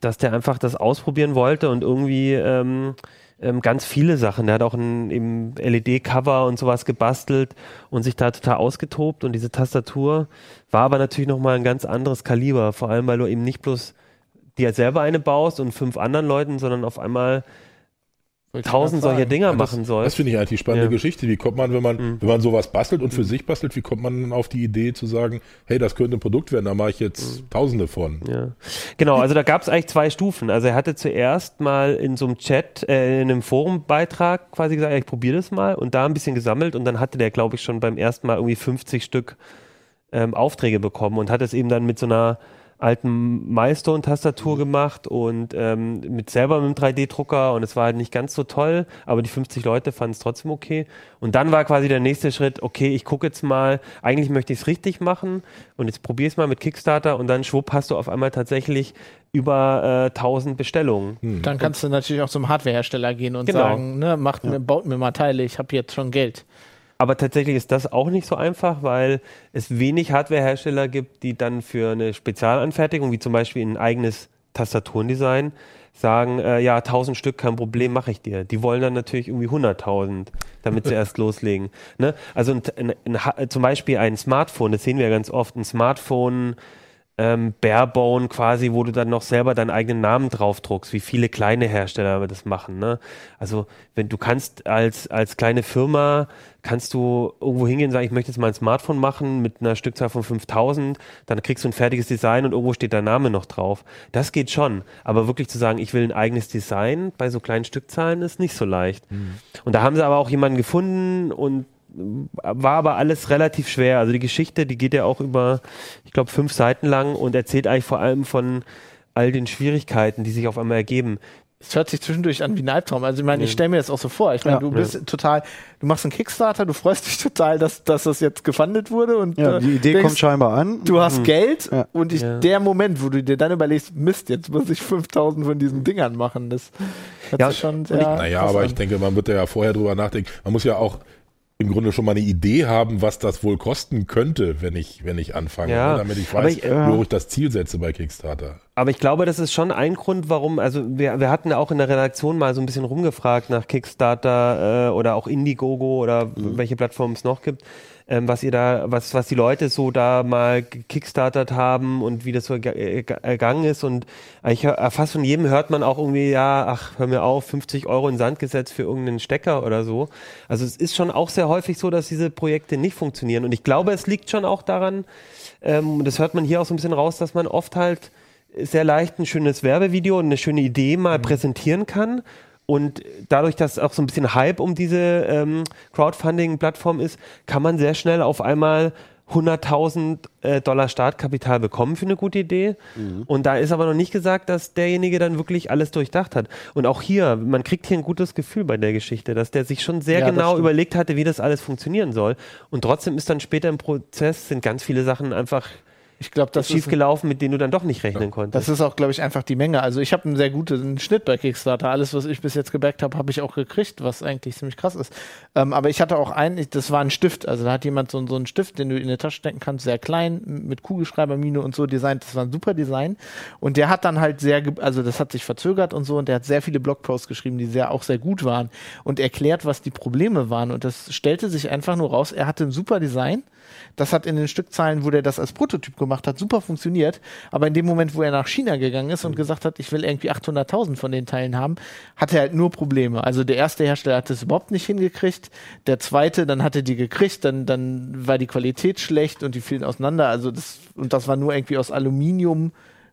dass der einfach das ausprobieren wollte und irgendwie ähm, ähm, ganz viele Sachen. Der hat auch ein LED-Cover und sowas gebastelt und sich da total ausgetobt. Und diese Tastatur war aber natürlich nochmal ein ganz anderes Kaliber. Vor allem, weil du eben nicht bloß dir selber eine baust und fünf anderen Leuten, sondern auf einmal tausend solcher Dinger Ja, das- machen sollst. Das finde ich eigentlich die spannende Ja. Geschichte. Wie kommt man, wenn man, Mhm. wenn man sowas bastelt und für sich bastelt, wie kommt man dann auf die Idee zu sagen, hey, das könnte ein Produkt werden, da mache ich jetzt Mhm. tausende von. Ja, genau. Also da gab es eigentlich zwei Stufen. Also er hatte zuerst mal in so einem Chat, äh, in einem Forumbeitrag quasi gesagt, ja, ich probiere das mal und da ein bisschen gesammelt und dann hatte der, glaube ich, schon beim ersten Mal irgendwie 50 Stück ähm, Aufträge bekommen und hat es eben dann mit so einer alten Milestone-Tastatur gemacht und ähm, mit selber mit einem 3D-Drucker und es war halt nicht ganz so toll, aber die 50 Leute fanden es trotzdem okay. Und dann war quasi der nächste Schritt, okay, ich gucke jetzt mal, eigentlich möchte ich es richtig machen und jetzt probiere ich es mal mit Kickstarter und dann schwupp hast du auf einmal tatsächlich über äh, 1000 Bestellungen. Hm. Dann kannst du natürlich auch zum Hardwarehersteller gehen und Genau. sagen, ne, macht mir, baut mir mal Teile, ich habe jetzt schon Geld. Aber tatsächlich ist das auch nicht so einfach, weil es wenig Hardwarehersteller gibt, die dann für eine Spezialanfertigung, wie zum Beispiel ein eigenes Tastaturendesign, sagen, äh, ja, 1000 Stück, kein Problem, mache ich dir. Die wollen dann natürlich irgendwie 100.000, damit sie erst loslegen. Ne? Also ein, ein, ein, zum Beispiel ein Smartphone, das sehen wir ja ganz oft, ein Smartphone ähm, Barebone quasi, wo du dann noch selber deinen eigenen Namen draufdruckst, wie viele kleine Hersteller das machen. Ne? Also wenn du kannst als, als kleine Firma, kannst du irgendwo hingehen und sagen, ich möchte jetzt mal ein Smartphone machen mit einer Stückzahl von 5000, dann kriegst du ein fertiges Design und irgendwo steht dein Name noch drauf. Das geht schon, aber wirklich zu sagen, ich will ein eigenes Design bei so kleinen Stückzahlen ist nicht so leicht. Und da haben sie aber auch jemanden gefunden und war aber alles relativ schwer. Also die Geschichte, die geht ja auch über, ich glaube, fünf Seiten lang und erzählt eigentlich vor allem von all den Schwierigkeiten, die sich auf einmal ergeben. Es hört sich zwischendurch an wie ein Albtraum. Also ich meine, ich stelle mir das auch so vor. Ich meine, Ja. du bist total, du machst einen Kickstarter, du freust dich total, dass, dass das jetzt gefundet wurde und Ja, äh, die Idee denkst, kommt scheinbar an. Du hast Geld Ja. und ich, Ja. der Moment, wo du dir dann überlegst, Mist, jetzt muss ich 5000 von diesen Dingern machen, das hört Ja, sich schon sehr Naja, aber an. ich denke, man wird ja vorher drüber nachdenken. Man muss ja auch im Grunde schon mal eine Idee haben, was das wohl kosten könnte, wenn ich, wenn ich anfange, Ja, ne? damit ich weiß, ich- wie hoch ich das Ziel setze bei Kickstarter. Aber ich glaube, das ist schon ein Grund, warum, also wir, wir hatten ja auch in der Redaktion mal so ein bisschen rumgefragt nach Kickstarter äh, oder auch Indiegogo oder welche Plattformen es noch gibt, ähm, was ihr da, was, was die Leute so da mal gekickstartert haben und wie das so ge- äh, ergangen ist. Und ich hör, fast von jedem hört man auch irgendwie, ja, ach, hör mir auf, 50 Euro in Sand gesetzt für irgendeinen Stecker oder so. Also es ist schon auch sehr häufig so, dass diese Projekte nicht funktionieren. Und ich glaube, es liegt schon auch daran, ähm, und das hört man hier auch so ein bisschen raus, dass man oft halt sehr leicht ein schönes Werbevideo und eine schöne Idee mal präsentieren kann. Und dadurch, dass auch so ein bisschen Hype um diese ähm, Crowdfunding-Plattform ist, kann man sehr schnell auf einmal 100.000 äh, Dollar Startkapital bekommen für eine gute Idee. Und da ist aber noch nicht gesagt, dass derjenige dann wirklich alles durchdacht hat. Und auch hier, man kriegt hier ein gutes Gefühl bei der Geschichte, dass der sich schon sehr Ja, genau überlegt hatte, wie das alles funktionieren soll. Und trotzdem ist dann später im Prozess, sind ganz viele Sachen einfach ich glaube, das schief ist, gelaufen, mit denen du dann doch nicht rechnen konntest. das ist auch, glaube ich, einfach die Menge. Also ich habe einen sehr guten Schnitt bei Kickstarter. Alles, was ich bis jetzt gebackt habe, habe ich auch gekriegt, was eigentlich ziemlich krass ist. Ähm, aber ich hatte auch einen, das war ein Stift. Also da hat jemand so, so einen Stift, den du in die Tasche stecken kannst, sehr klein, mit Kugelschreibermine und so designt. Das war ein super Design. Und der hat dann halt sehr, also das hat sich verzögert und so. Und der hat sehr viele Blogposts geschrieben, die sehr auch sehr gut waren und erklärt, was die Probleme waren. Und das stellte sich einfach nur raus. Er hatte ein super Design. Das hat in den Stückzahlen, wo der das als Prototyp gemacht hat, super funktioniert. Aber in dem Moment, wo er nach China gegangen ist und gesagt hat, ich will irgendwie 800.000 von den Teilen haben, hat er halt nur Probleme. Also der erste Hersteller hat es überhaupt nicht hingekriegt. Der zweite, dann hat er die gekriegt, dann, dann war die Qualität schlecht und die fielen auseinander. Also das, und das war nur irgendwie aus Aluminium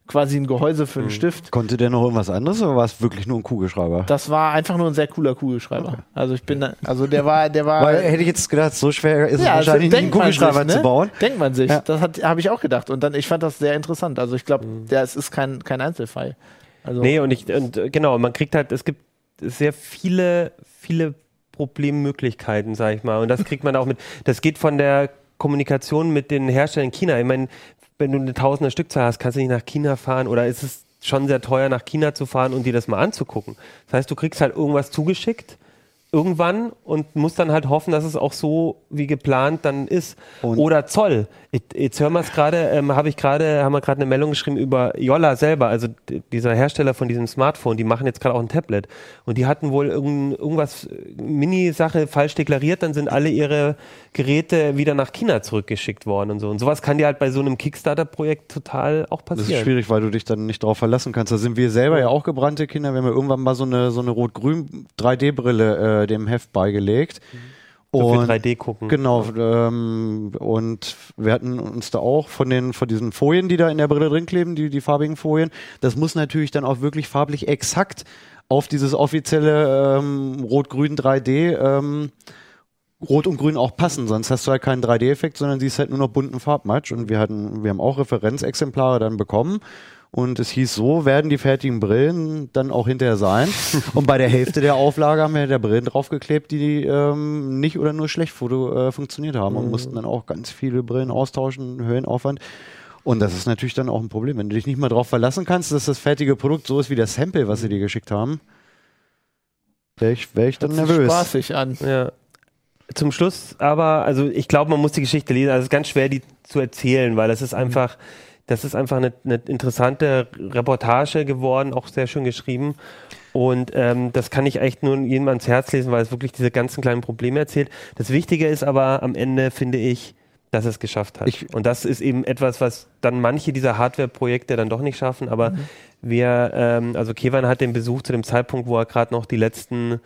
quasi ein Gehäuse für einen Stift. Konnte der noch irgendwas anderes oder war es wirklich nur ein Kugelschreiber? Das war einfach nur ein sehr cooler Kugelschreiber. Also ich bin, da- also der war, der war. Weil hätte ich jetzt gedacht, so schwer ist es Ja, wahrscheinlich nicht, einen Kugelschreiber sich, ne? zu bauen. Denkt man sich. Ja. Das hat- habe ich auch gedacht. Und dann, ich fand das sehr interessant. Also ich glaube, der es ist kein, kein Einzelfall. Also Nee, und ich, und äh, genau, man kriegt halt, es gibt sehr viele, viele Problemmöglichkeiten, sag ich mal. Und das kriegt man auch mit. Das geht von der Kommunikation mit den Herstellern in China. Ich meine, wenn du eine tausender Stückzahl hast, kannst du nicht nach China fahren oder ist es schon sehr teuer, nach China zu fahren und dir das mal anzugucken. Das heißt, du kriegst halt irgendwas zugeschickt irgendwann und musst dann halt hoffen, dass es auch so wie geplant dann ist. Und- Oder Zoll. Jetzt- Jetzt hören wir es gerade, ähm, habe ich gerade, haben wir gerade eine Meldung geschrieben über Yolla selber, also dieser Hersteller von diesem Smartphone, die machen jetzt gerade auch ein Tablet. Und die hatten wohl irgend, irgendwas, äh, Mini-Sache falsch deklariert, dann sind alle ihre Geräte wieder nach China zurückgeschickt worden und so. Und sowas kann dir halt bei so einem Kickstarter-Projekt total auch Das ist passieren. schwierig, weil du dich dann nicht darauf verlassen kannst. Da sind wir selber ja auch gebrannte Kinder. Wir haben ja irgendwann mal so eine, so eine rot-grün 3D-Brille äh, dem Heft beigelegt. Für Und 3D gucken. Genau, ähm, und wir hatten uns da auch von den von diesen Folien, die da in der Brille drin kleben, die, die farbigen Folien, das muss natürlich dann auch wirklich farblich exakt auf dieses offizielle ähm, Rot-Grün 3D ähm, Rot und Grün auch passen, sonst hast du halt keinen 3D-Effekt, sondern siehst halt nur noch bunten Farbmatch. Und wir hatten, wir haben auch Referenzexemplare dann bekommen. Und es hieß, so werden die fertigen Brillen dann auch hinterher sein. und bei der Hälfte der Auflage haben wir der Brillen draufgeklebt, die ähm, nicht oder nur schlecht foto, äh, funktioniert haben und mussten dann auch ganz viele Brillen austauschen, Höhenaufwand. Und das ist natürlich dann auch ein Problem, wenn du dich nicht mal darauf verlassen kannst, dass das fertige Produkt so ist wie das Sample, was sie dir geschickt haben. Wäre ich, wär ich dann Hört sich nervös. spaßig an. Ja. Zum Schluss aber, also ich glaube, man muss die Geschichte lesen. Also es ist ganz schwer, die zu erzählen, weil das ist einfach, das ist einfach eine, eine interessante Reportage geworden, auch sehr schön geschrieben. Und ähm, das kann ich echt nur jedem ans Herz lesen, weil es wirklich diese ganzen kleinen Probleme erzählt. Das Wichtige ist aber am Ende, finde ich, dass es geschafft hat. Ich- und das ist eben etwas, was dann manche dieser Hardware-Projekte dann doch nicht schaffen. Aber wir, ähm, also Kevan hat den Besuch zu dem Zeitpunkt, wo er gerade noch die letzten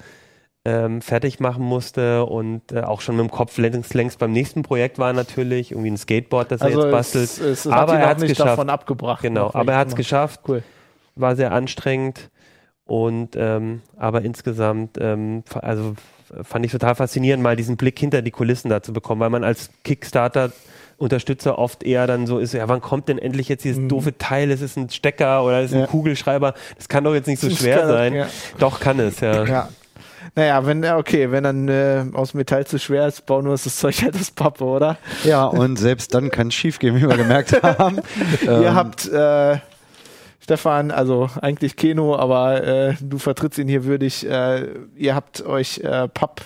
ähm, fertig machen musste und äh, auch schon mit dem Kopf längst, längst beim nächsten Projekt war natürlich, irgendwie ein Skateboard, das er Also jetzt bastelt. es, es, es Aber hat er hat's nicht geschafft. davon abgebracht. Genau, noch, aber er hat es geschafft, Cool. war sehr anstrengend und ähm, aber insgesamt, ähm, also fand ich total faszinierend, mal diesen Blick hinter die Kulissen da zu bekommen, weil man als Kickstarter Unterstützer oft eher dann so ist, ja, wann kommt denn endlich jetzt dieses doofe Teil? Es ist ein Stecker oder es ist ein Ja. Kugelschreiber. Das kann doch jetzt nicht so schwer sein. ja. Doch kann es, ja. Ja. Naja, wenn, okay, wenn dann äh, aus Metall zu schwer ist, bauen wir uns das Zeug halt aus Pappe, oder? Ja, und selbst dann kann es schief gehen, wie wir gemerkt haben. Ihr Ähm, habt, äh, Stefan, also eigentlich Keno, aber äh, du vertrittst ihn hier würdig. Äh, ihr habt euch äh, Papp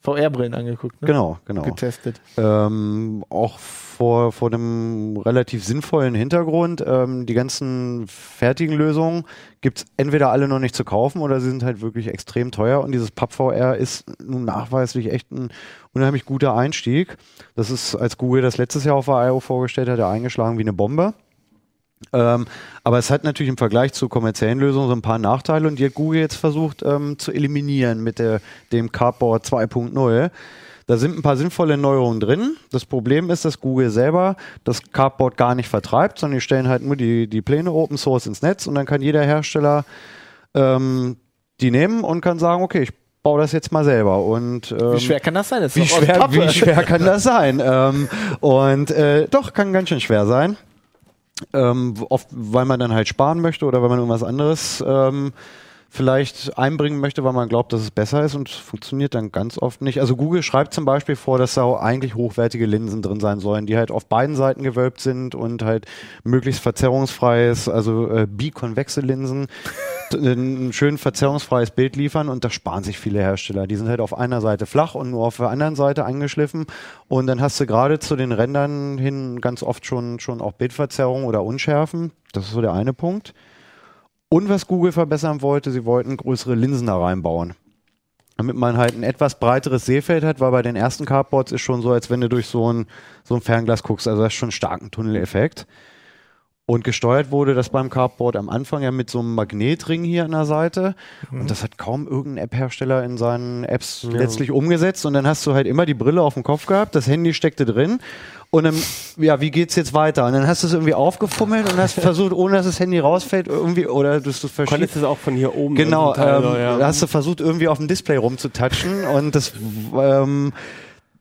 VR-Brillen angeguckt, ne? Genau, genau. Getestet. Ähm, auch vor, vor einem relativ sinnvollen Hintergrund. Ähm, die ganzen fertigen Lösungen gibt's entweder alle noch nicht zu kaufen oder sie sind halt wirklich extrem teuer. Und dieses PubVR ist nun nachweislich echt ein unheimlich guter Einstieg. Das ist, als Google das letztes Jahr auf der I.O. vorgestellt hat, ja eingeschlagen wie eine Bombe. Ähm, aber es hat natürlich im Vergleich zu kommerziellen Lösungen so ein paar Nachteile und die hat Google jetzt versucht ähm, zu eliminieren mit der, dem Cardboard 2.0. Da sind ein paar sinnvolle Neuerungen drin. Das Problem ist, dass Google selber das Cardboard gar nicht vertreibt, sondern die stellen halt nur die, die Pläne Open Source ins Netz und dann kann jeder Hersteller ähm, die nehmen und kann sagen, okay, ich baue das jetzt mal selber. Und, ähm, Wie schwer kann das sein? Das wie schwer, wie schwer kann das sein? ähm, und äh, doch, kann ganz schön schwer sein. Ähm, oft, weil man dann halt sparen möchte oder weil man irgendwas anderes ähm, vielleicht einbringen möchte, weil man glaubt, dass es besser ist und funktioniert dann ganz oft nicht. Also Google schreibt zum Beispiel vor, dass da eigentlich hochwertige Linsen drin sein sollen, die halt auf beiden Seiten gewölbt sind und halt möglichst verzerrungsfreies, also äh, bikonvexe Linsen, ein schön verzerrungsfreies Bild liefern und das sparen sich viele Hersteller. Die sind halt auf einer Seite flach und nur auf der anderen Seite angeschliffen und dann hast du gerade zu den Rändern hin ganz oft schon, schon auch Bildverzerrung oder Unschärfen. Das ist so der eine Punkt. Und was Google verbessern wollte, sie wollten größere Linsen da reinbauen. Damit man halt ein etwas breiteres Sehfeld hat, weil bei den ersten Cardboards ist schon so, als wenn du durch so ein, so ein Fernglas guckst. Also das ist schon einen starken Tunneleffekt. Und gesteuert wurde das beim Cardboard am Anfang ja mit so einem Magnetring hier an der Seite. Und das hat kaum irgendein App-Hersteller in seinen Apps letztlich umgesetzt. Und dann hast du halt immer die Brille auf dem Kopf gehabt, das Handy steckte drin. Und dann, ja, wie geht's jetzt weiter? Und dann hast du es irgendwie aufgefummelt und hast versucht, ohne dass das Handy rausfällt, irgendwie, oder du. Konntest es auch von hier oben Genau, ähm, so, ja. da hast du versucht, irgendwie auf dem Display rumzutatschen und das, ähm,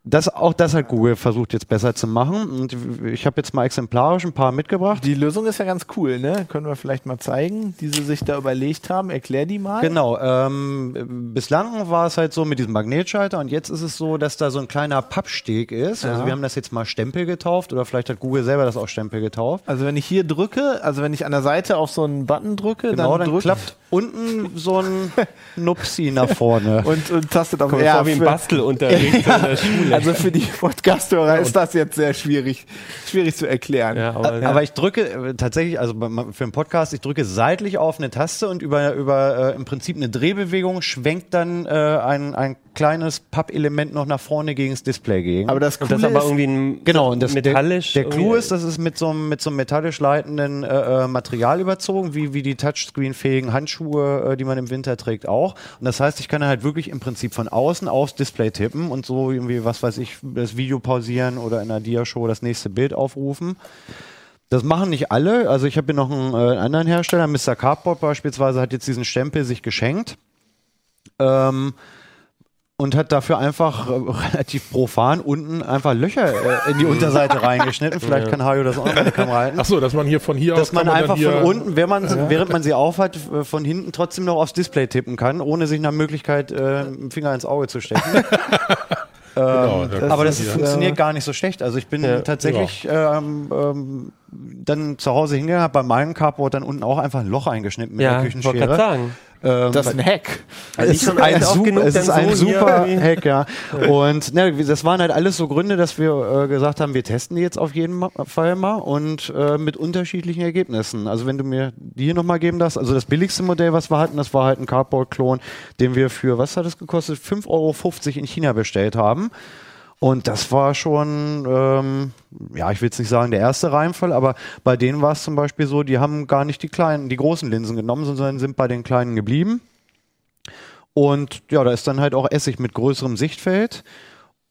das, auch das hat Google versucht jetzt besser zu machen. Und ich habe jetzt mal exemplarisch ein paar mitgebracht. Die Lösung ist ja ganz cool, ne? Können wir vielleicht mal zeigen, die sie sich da überlegt haben. Erklär die mal. Genau, ähm, bislang war es halt so mit diesem Magnetschalter und jetzt ist es so, dass da so ein kleiner Pappsteg ist. Also Ja. wir haben das jetzt mal Stempel getauft oder vielleicht hat Google selber das auch Stempel getauft. Also wenn ich hier drücke, also wenn ich an der Seite auf so einen Button drücke, Genau, dann, dann drückt klappt unten so ein Nupsi nach vorne. und, und tastet auf Kommt mir vor wie ein Bastelunterricht so in der Schule. Also für die Podcast-Hörer ist das jetzt sehr schwierig, schwierig zu erklären. ja, aber, Aber ich drücke äh, tatsächlich, also für einen Podcast, ich drücke seitlich auf eine Taste und über, über äh, im Prinzip eine Drehbewegung schwenkt dann äh, ein, ein kleines Pappelement noch nach vorne gegen das Display gegen. Aber das und Coole das aber ist, irgendwie ein Genau, und das, metallisch. Der, der Clou ist, dass es mit so einem, mit so einem metallisch leitenden äh, äh, Material überzogen, wie, wie die Touchscreen-fähigen Handschuhe, äh, die man im Winter trägt, auch. Und das heißt, ich kann dann halt wirklich im Prinzip von außen aufs Display tippen und so irgendwie, was weiß ich, das Video pausieren oder in einer Dia-Show das nächste Bild aufrufen. Das machen nicht alle. Also ich habe hier noch einen äh, anderen Hersteller, Mr. Cardboard beispielsweise, hat jetzt diesen Stempel sich geschenkt. Ähm, und hat dafür einfach äh, relativ profan unten einfach Löcher äh, in die Unterseite reingeschnitten. Vielleicht kann Hajo das auch noch in die Kamera halten. Ach so, dass man hier von hier Dass aus man kann einfach von unten, während man, während man sie aufhat, äh, von hinten trotzdem noch aufs Display tippen kann, ohne sich nach Möglichkeit äh, einen Finger ins Auge zu stecken. Genau, da Aber das funktioniert gar nicht so schlecht. Also ich bin Ja. tatsächlich ähm, ähm, dann zu Hause hingegangen, habe bei meinem Carport dann unten auch einfach ein Loch eingeschnitten mit Ja, der ich wollte Küchenschere. gerade sagen. Ähm, Das ist ein Hack. Also ist ein, super, genug, es ist ein so super Hack, ja. Und ne, das waren halt alles so Gründe, dass wir äh, gesagt haben, wir testen die jetzt auf jeden Fall mal und äh, mit unterschiedlichen Ergebnissen. Also wenn du mir die hier nochmal geben darfst, also das billigste Modell, was wir hatten, das war halt ein Cardboard-Klon, den wir für, was hat es gekostet, 5,50 Euro in China bestellt haben. Und das war schon, ähm, ja, ich will jetzt nicht sagen der erste Reihenfall, aber bei denen war es zum Beispiel so, die haben gar nicht die kleinen, die großen Linsen genommen, sondern sind bei den kleinen geblieben. Und ja, da ist dann halt auch Essig mit größerem Sichtfeld.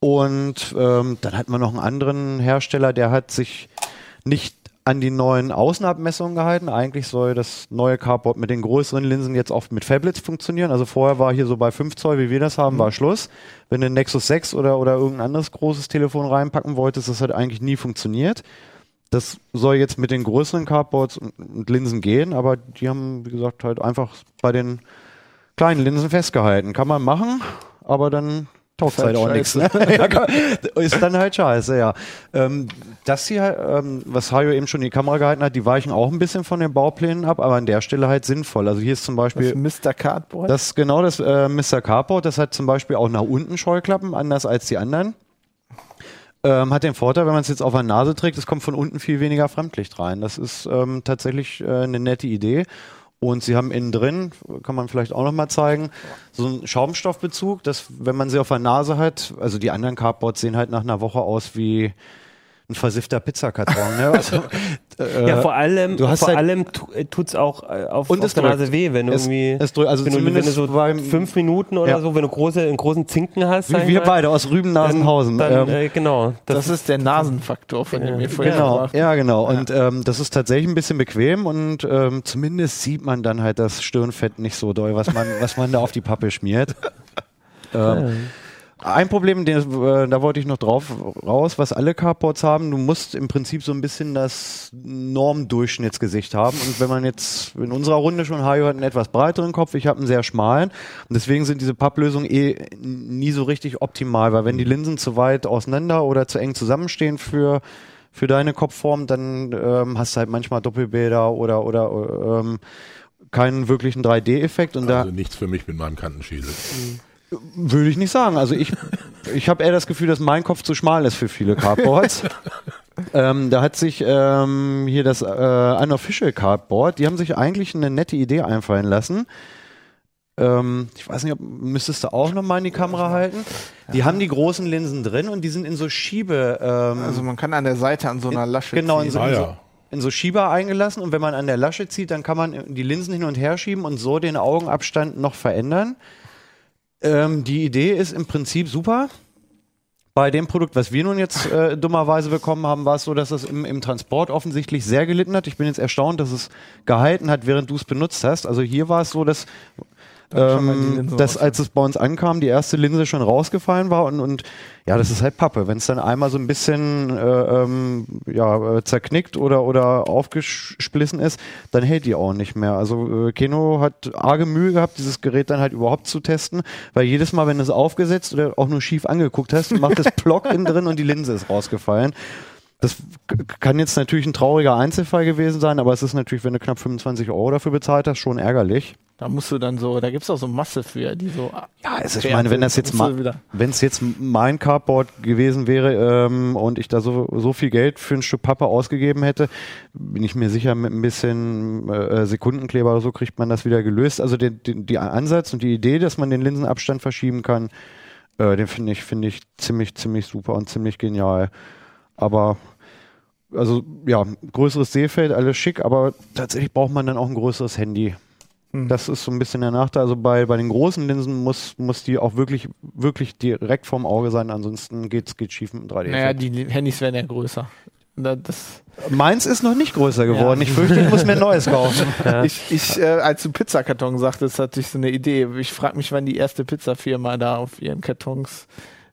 Und ähm, dann hat man noch einen anderen Hersteller, der hat sich nicht an die neuen Außenabmessungen gehalten. Eigentlich soll das neue Carport mit den größeren Linsen jetzt auch mit Phablets funktionieren. Also vorher war hier so bei 5 Zoll, wie wir das haben, war Schluss. Wenn du ein Nexus 6 oder, oder irgendein anderes großes Telefon reinpacken wolltest, das hat eigentlich nie funktioniert. Das soll jetzt mit den größeren Cardboards und, und Linsen gehen, aber die haben, wie gesagt, halt einfach bei den kleinen Linsen festgehalten. Kann man machen, aber dann taugt halt auch nichts. Ne? Ja, ist dann halt scheiße, ja. Ähm, das hier, ähm, was Hajo eben schon in die Kamera gehalten hat, die weichen auch ein bisschen von den Bauplänen ab, aber an der Stelle halt sinnvoll. Also hier ist zum Das Beispiel Mr. Cardboard. das genau das äh, Mr. Carport, das hat zum Beispiel auch nach unten Scheuklappen, anders als die anderen. Ähm, hat den Vorteil, wenn man es jetzt auf der Nase trägt, es kommt von unten viel weniger Fremdlicht rein. Das ist ähm, tatsächlich äh, eine nette Idee. Und sie haben innen drin, kann man vielleicht auch noch mal zeigen, so einen Schaumstoffbezug, dass wenn man sie auf der Nase hat, also die anderen Cardboards sehen halt nach einer Woche aus wie ein versiffter Pizzakarton. Ne? Also, äh, Ja, vor allem, du hast vor halt- allem äh, tut's auch äh, auf, Und auf es der. Nase weh, wenn du Es- irgendwie, es drückt, also wenn, du, wenn du zumindest so beim- fünf Minuten oder Ja. so, wenn du große, einen großen Zinken hast, wie wir mal, beide aus Rüben-Nasenhausen. Dann, Ähm, äh, genau. das ist der Nasenfaktor, von dem wir vorher Genau, ja, genau. Und ähm, das ist tatsächlich ein bisschen bequem und ähm, zumindest sieht man dann halt das Stirnfett nicht so doll, was man, was man da auf die Pappe schmiert. Ähm, ein Problem, den, äh, da wollte ich noch drauf raus, was alle Carports haben, du musst im Prinzip so ein bisschen das Normdurchschnittsgesicht haben. Und wenn man jetzt in unserer Runde schon Hajo hat einen etwas breiteren Kopf, ich habe einen sehr schmalen. Und deswegen sind diese Papplösungen eh nie so richtig optimal, weil wenn die Linsen zu weit auseinander oder zu eng zusammenstehen für für deine Kopfform, dann ähm, hast du halt manchmal Doppelbilder oder oder ähm, keinen wirklichen 3D-Effekt und da Also nichts für mich mit meinem Kantenschädel. Würde ich nicht sagen. Also ich, ich habe eher das Gefühl, dass mein Kopf zu schmal ist für viele Cardboards. ähm, da hat sich ähm, hier das äh, Unofficial Cardboard, die haben sich eigentlich eine nette Idee einfallen lassen. Ähm, ich weiß nicht, ob müsstest du auch noch mal in die Kamera halten. Die haben die großen Linsen drin und die sind in so Schiebe. Ähm, Also man kann an der Seite an so einer Lasche genau, in ziehen. so, Ah in, so, ja. in so Schieber eingelassen und wenn man an der Lasche zieht, dann kann man die Linsen hin und her schieben und so den Augenabstand noch verändern. Ähm, die Idee ist im Prinzip super. Bei dem Produkt, was wir nun jetzt äh, dummerweise bekommen haben, war es so, dass es im, im Transport offensichtlich sehr gelitten hat. Ich bin jetzt erstaunt, dass es gehalten hat, während du es benutzt hast. Also hier war es so, dass ähm, dass als es bei uns ankam, die erste Linse schon rausgefallen war und, und ja, das ist halt Pappe. Wenn es dann einmal so ein bisschen äh, ähm, ja, äh, zerknickt oder, oder aufgesplissen ist, dann hält die auch nicht mehr. Also äh, Keno hat arge Mühe gehabt, dieses Gerät dann halt überhaupt zu testen, weil jedes Mal, wenn du es aufgesetzt oder auch nur schief angeguckt hast, macht es Plock innen drin und die Linse ist rausgefallen. Das kann jetzt natürlich ein trauriger Einzelfall gewesen sein, aber es ist natürlich, wenn du knapp 25 Euro dafür bezahlt hast, schon ärgerlich. Da musst du dann so, da gibt es auch so Masse für, die so. Ja, also ich meine, wenn das jetzt wenn es jetzt mein Cardboard gewesen wäre ähm, und ich da so, so viel Geld für ein Stück Pappe ausgegeben hätte, bin ich mir sicher, mit ein bisschen äh, Sekundenkleber oder so kriegt man das wieder gelöst. Also den, den, die Ansatz und die Idee, dass man den Linsenabstand verschieben kann, äh, den finde ich, finde ich ziemlich, ziemlich super und ziemlich genial. Aber also ja, größeres Sehfeld, alles schick, aber tatsächlich braucht man dann auch ein größeres Handy. Hm. Das ist so ein bisschen der Nachteil. Also bei, bei den großen Linsen muss, muss die auch wirklich, wirklich direkt vorm Auge sein, ansonsten geht's, geht schief mit dem 3D. Naja, die Handys werden ja größer. Das, Meins ist noch nicht größer geworden. Ich fürchte, ich muss mir ein neues kaufen. Ich, ich äh, als du Pizzakarton sagtest, hatte ich so eine Idee. Ich frage mich, wann die erste Pizzafirma da auf ihren Kartons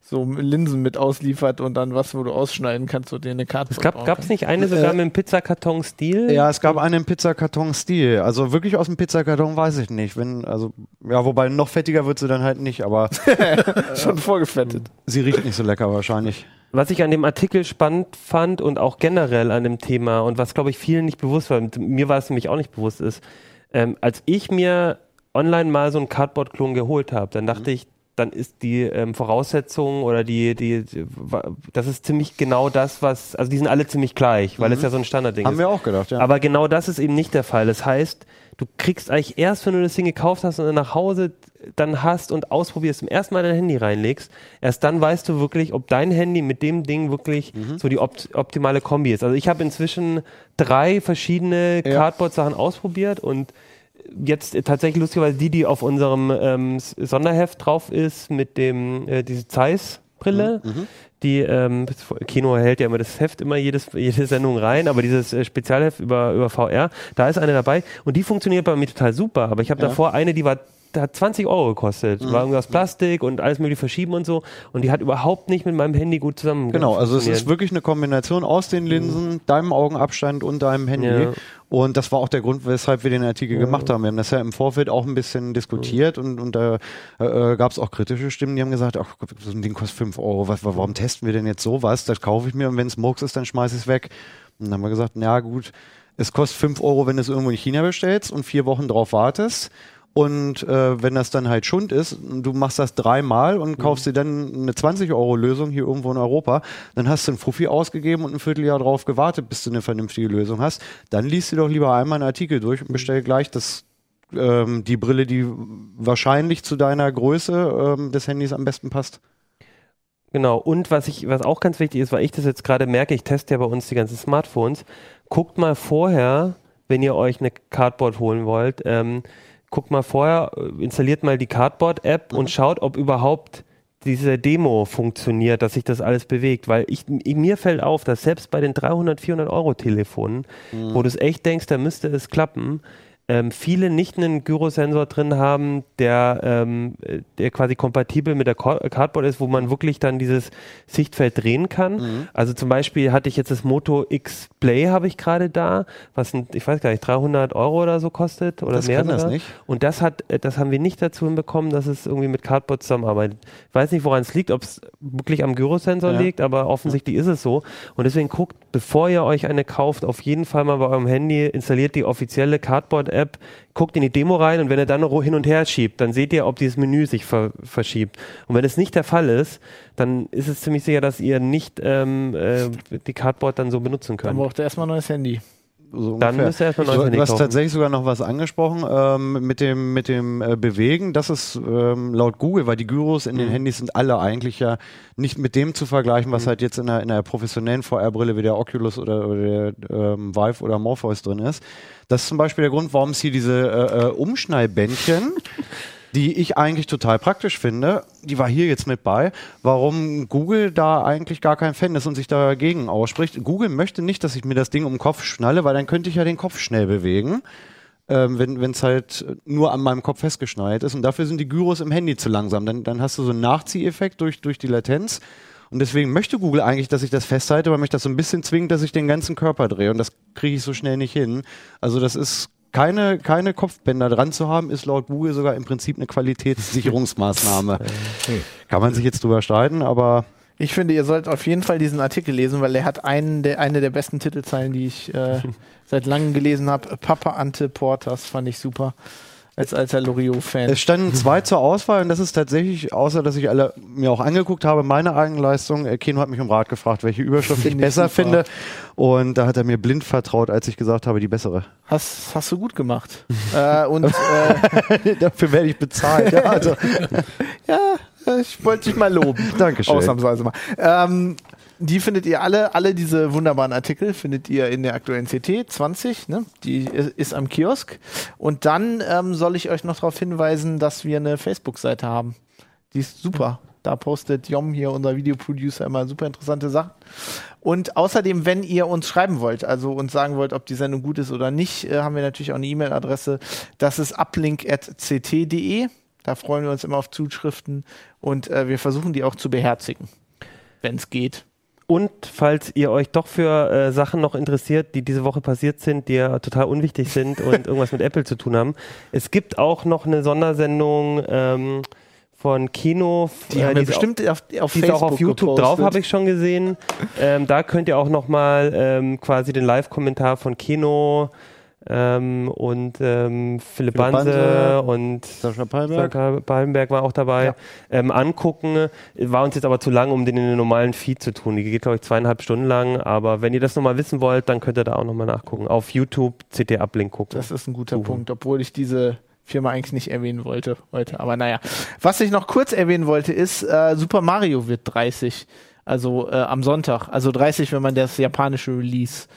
so Linsen mit ausliefert und dann was, wo du ausschneiden kannst und dir eine Karte Es gab es nicht eine sogar mit dem Pizzakarton-Stil? Ja, es gab einen Pizzakarton-Stil. Also wirklich aus dem Pizzakarton weiß ich nicht. Wenn, also, ja, wobei noch fettiger wird sie dann halt nicht, aber schon vorgefettet. sie riecht nicht so lecker wahrscheinlich. Was ich an dem Artikel spannend fand und auch generell an dem Thema und was, glaube ich, vielen nicht bewusst war, und mir war es nämlich auch nicht bewusst ist, ähm, als ich mir online mal so einen Cardboard-Klon geholt habe, dann dachte ich, dann ist die ähm, Voraussetzung oder die, die, die, das ist ziemlich genau das, was, also die sind alle ziemlich gleich, weil es ja so ein Standardding Haben ist. wir auch gedacht, ja. Aber genau das ist eben nicht der Fall. Das heißt, du kriegst eigentlich erst, wenn du das Ding gekauft hast und dann nach Hause dann hast und ausprobierst, zum ersten Mal dein Handy reinlegst, erst dann weißt du wirklich, ob dein Handy mit dem Ding wirklich so die opt optimale Kombi ist. Also ich habe inzwischen drei verschiedene Ja. Cardboard-Sachen ausprobiert und jetzt tatsächlich lustigerweise die, die auf unserem ähm, Sonderheft drauf ist, mit dem äh, diese Zeiss-Brille. Die ähm, Kino hält ja immer das Heft immer jedes, jede Sendung rein, aber dieses äh, Spezialheft über, über VR, da ist eine dabei und die funktioniert bei mir total super. Aber ich habe Ja. davor eine, die war hat 20 Euro gekostet. Mhm. War irgendwie aus Plastik und alles mögliche verschieben und so. Und die hat überhaupt nicht mit meinem Handy gut zusammen Genau, also es ist wirklich eine Kombination aus den Linsen, deinem Augenabstand und deinem Handy. Ja. Und das war auch der Grund, weshalb wir den Artikel gemacht haben. Wir haben das ja im Vorfeld auch ein bisschen diskutiert und, und da äh, gab es auch kritische Stimmen, die haben gesagt, ach, so ein Ding kostet 5 Euro, was, warum testen wir denn jetzt sowas? Das kaufe ich mir und wenn es Murks ist, dann schmeiße ich es weg. Und dann haben wir gesagt, na gut, es kostet 5 Euro, wenn du es irgendwo in China bestellst und vier Wochen drauf wartest. Und äh, wenn das dann halt Schund ist, du machst das dreimal und kaufst dir dann eine 20-Euro-Lösung hier irgendwo in Europa, dann hast du einen Fuffi ausgegeben und ein Vierteljahr drauf gewartet, bis du eine vernünftige Lösung hast. Dann liest dir doch lieber einmal einen Artikel durch und bestell gleich das, ähm, die Brille, die wahrscheinlich zu deiner Größe ähm, des Handys am besten passt. Genau, und was ich, was auch ganz wichtig ist, weil ich das jetzt gerade merke, ich teste ja bei uns die ganzen Smartphones, guckt mal vorher, wenn ihr euch eine Cardboard holen wollt, ähm, guckt mal vorher, äh, installiert mal die Cardboard-App und schaut, ob überhaupt diese Demo funktioniert, dass sich das alles bewegt, weil ich, mir fällt auf, dass selbst bei den 300, 400 Euro Telefonen, wo du es echt denkst, da müsste es klappen, ähm, viele nicht einen Gyrosensor drin haben, der, ähm, äh, der quasi kompatibel mit der Cor- Cardboard ist, wo man wirklich dann dieses Sichtfeld drehen kann. Mhm. Also zum Beispiel hatte ich jetzt das Moto X Play habe ich gerade da, was ein, ich weiß gar nicht 300 Euro oder so kostet oder Das mehr kann das nicht. Und das hat, äh, das haben wir nicht dazu hinbekommen, dass es irgendwie mit Cardboard zusammenarbeitet. Ich weiß nicht, woran es liegt, ob es wirklich am Gyrosensor Ja. liegt, aber offensichtlich ist es so. Und deswegen guckt, bevor ihr euch eine kauft, auf jeden Fall mal bei eurem Handy, installiert die offizielle Cardboard-App, guckt in die Demo rein und wenn ihr dann hin und her schiebt, dann seht ihr, ob dieses Menü sich ver verschiebt. Und wenn es nicht der Fall ist, dann ist es ziemlich sicher, dass ihr nicht ähm, äh, die Cardboard dann so benutzen Dann könnt. braucht er erstmal ein neues Handy. So Dann ungefähr. müsst ihr erstmal ein neues Du, du hast tatsächlich sogar noch was angesprochen ähm, mit dem, mit dem äh, Bewegen. Das ist ähm, laut Google, weil die Gyros in den Handys sind alle eigentlich ja nicht mit dem zu vergleichen, was halt jetzt in einer, in einer professionellen VR-Brille wie der Oculus oder, oder der ähm, Vive oder Morpheus drin ist. Das ist zum Beispiel der Grund, warum es hier diese äh, äh, Umschneidbändchen die ich eigentlich total praktisch finde, die war hier jetzt mit bei, warum Google da eigentlich gar kein Fan ist und sich dagegen ausspricht. Google möchte nicht, dass ich mir das Ding um den Kopf schnalle, weil dann könnte ich ja den Kopf schnell bewegen, ähm, wenn es halt nur an meinem Kopf festgeschnallt ist. Und dafür sind die Gyros im Handy zu langsam. Dann, dann hast du so einen Nachzieheffekt durch, durch die Latenz. Und deswegen möchte Google eigentlich, dass ich das festhalte, weil mich das so ein bisschen zwingt, dass ich den ganzen Körper drehe. Und das kriege ich so schnell nicht hin. Also das ist keine, keine Kopfbänder dran zu haben, ist laut Google sogar im Prinzip eine Qualitätssicherungsmaßnahme. Kann man sich jetzt drüber streiten, aber Ich finde, ihr sollt auf jeden Fall diesen Artikel lesen, weil er hat einen der, eine der besten Titelzeilen, die ich äh, seit langem gelesen habe. Papa Ante Portas fand ich super. Als alter Loriot-Fan. es standen zwei zur Auswahl und das ist tatsächlich, außer dass ich alle mir auch angeguckt habe, meine Eigenleistung. Äh, Keno hat mich um Rat gefragt, welche Überschrift ich besser super. finde. Und da hat er mir blind vertraut, als ich gesagt habe, die bessere. Hast, hast du gut gemacht. äh, und äh, Dafür werde ich bezahlt. Ja, also, ja, ich wollte dich mal loben. Dankeschön. Ausnahmsweise mal. Ähm, die findet ihr alle, alle diese wunderbaren Artikel findet ihr in der aktuellen CT 20, ne? die ist am Kiosk. Und dann ähm, soll ich euch noch darauf hinweisen, dass wir eine Facebook-Seite haben. Die ist super. Da postet Jom hier, unser Videoproducer, immer super interessante Sachen. Und außerdem, wenn ihr uns schreiben wollt, also uns sagen wollt, ob die Sendung gut ist oder nicht, äh, haben wir natürlich auch eine E-Mail-Adresse. Das ist uplink.ct.de. Da freuen wir uns immer auf Zuschriften und äh, wir versuchen die auch zu beherzigen, wenn es geht. Und falls ihr euch doch für äh, Sachen noch interessiert, die diese Woche passiert sind, die ja total unwichtig sind und irgendwas mit Apple zu tun haben, es gibt auch noch eine Sondersendung ähm, von Kino. Die äh, haben wir bestimmt auf, auf Die Facebook auch auf YouTube gepostet. drauf, habe ich schon gesehen. Ähm, da könnt ihr auch nochmal ähm, quasi den Live-Kommentar von Kino ähm, und ähm, Philipp Philipp Banse und Sascha Palberg. Sascha Pallenberg war auch dabei, Ja. ähm, angucken. War uns jetzt aber zu lang, um den in den normalen Feed zu tun. Die geht, glaube ich, zweieinhalb Stunden lang. Aber wenn ihr das nochmal wissen wollt, dann könnt ihr da auch nochmal nachgucken. Auf YouTube CT Uplink gucken. Das ist ein guter Suchen. Punkt, obwohl ich diese Firma eigentlich nicht erwähnen wollte heute. Aber naja. Was ich noch kurz erwähnen wollte, ist, äh, Super Mario wird 30. Also äh, am Sonntag. Also 30, wenn man das japanische Release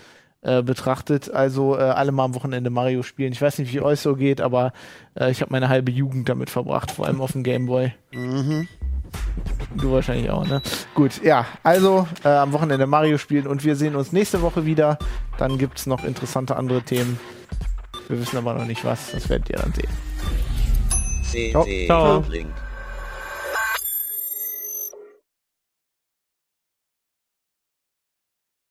äh, betrachtet. Also äh, alle mal am Wochenende Mario spielen. Ich weiß nicht, wie euch so geht, aber äh, ich habe meine halbe Jugend damit verbracht, vor allem auf dem Gameboy. Du wahrscheinlich auch, ne? Gut, ja. Also äh, am Wochenende Mario spielen und wir sehen uns nächste Woche wieder. Dann gibt's noch interessante andere Themen. Wir wissen aber noch nicht was. Das werdet ihr dann sehen. Ciao. Uplink.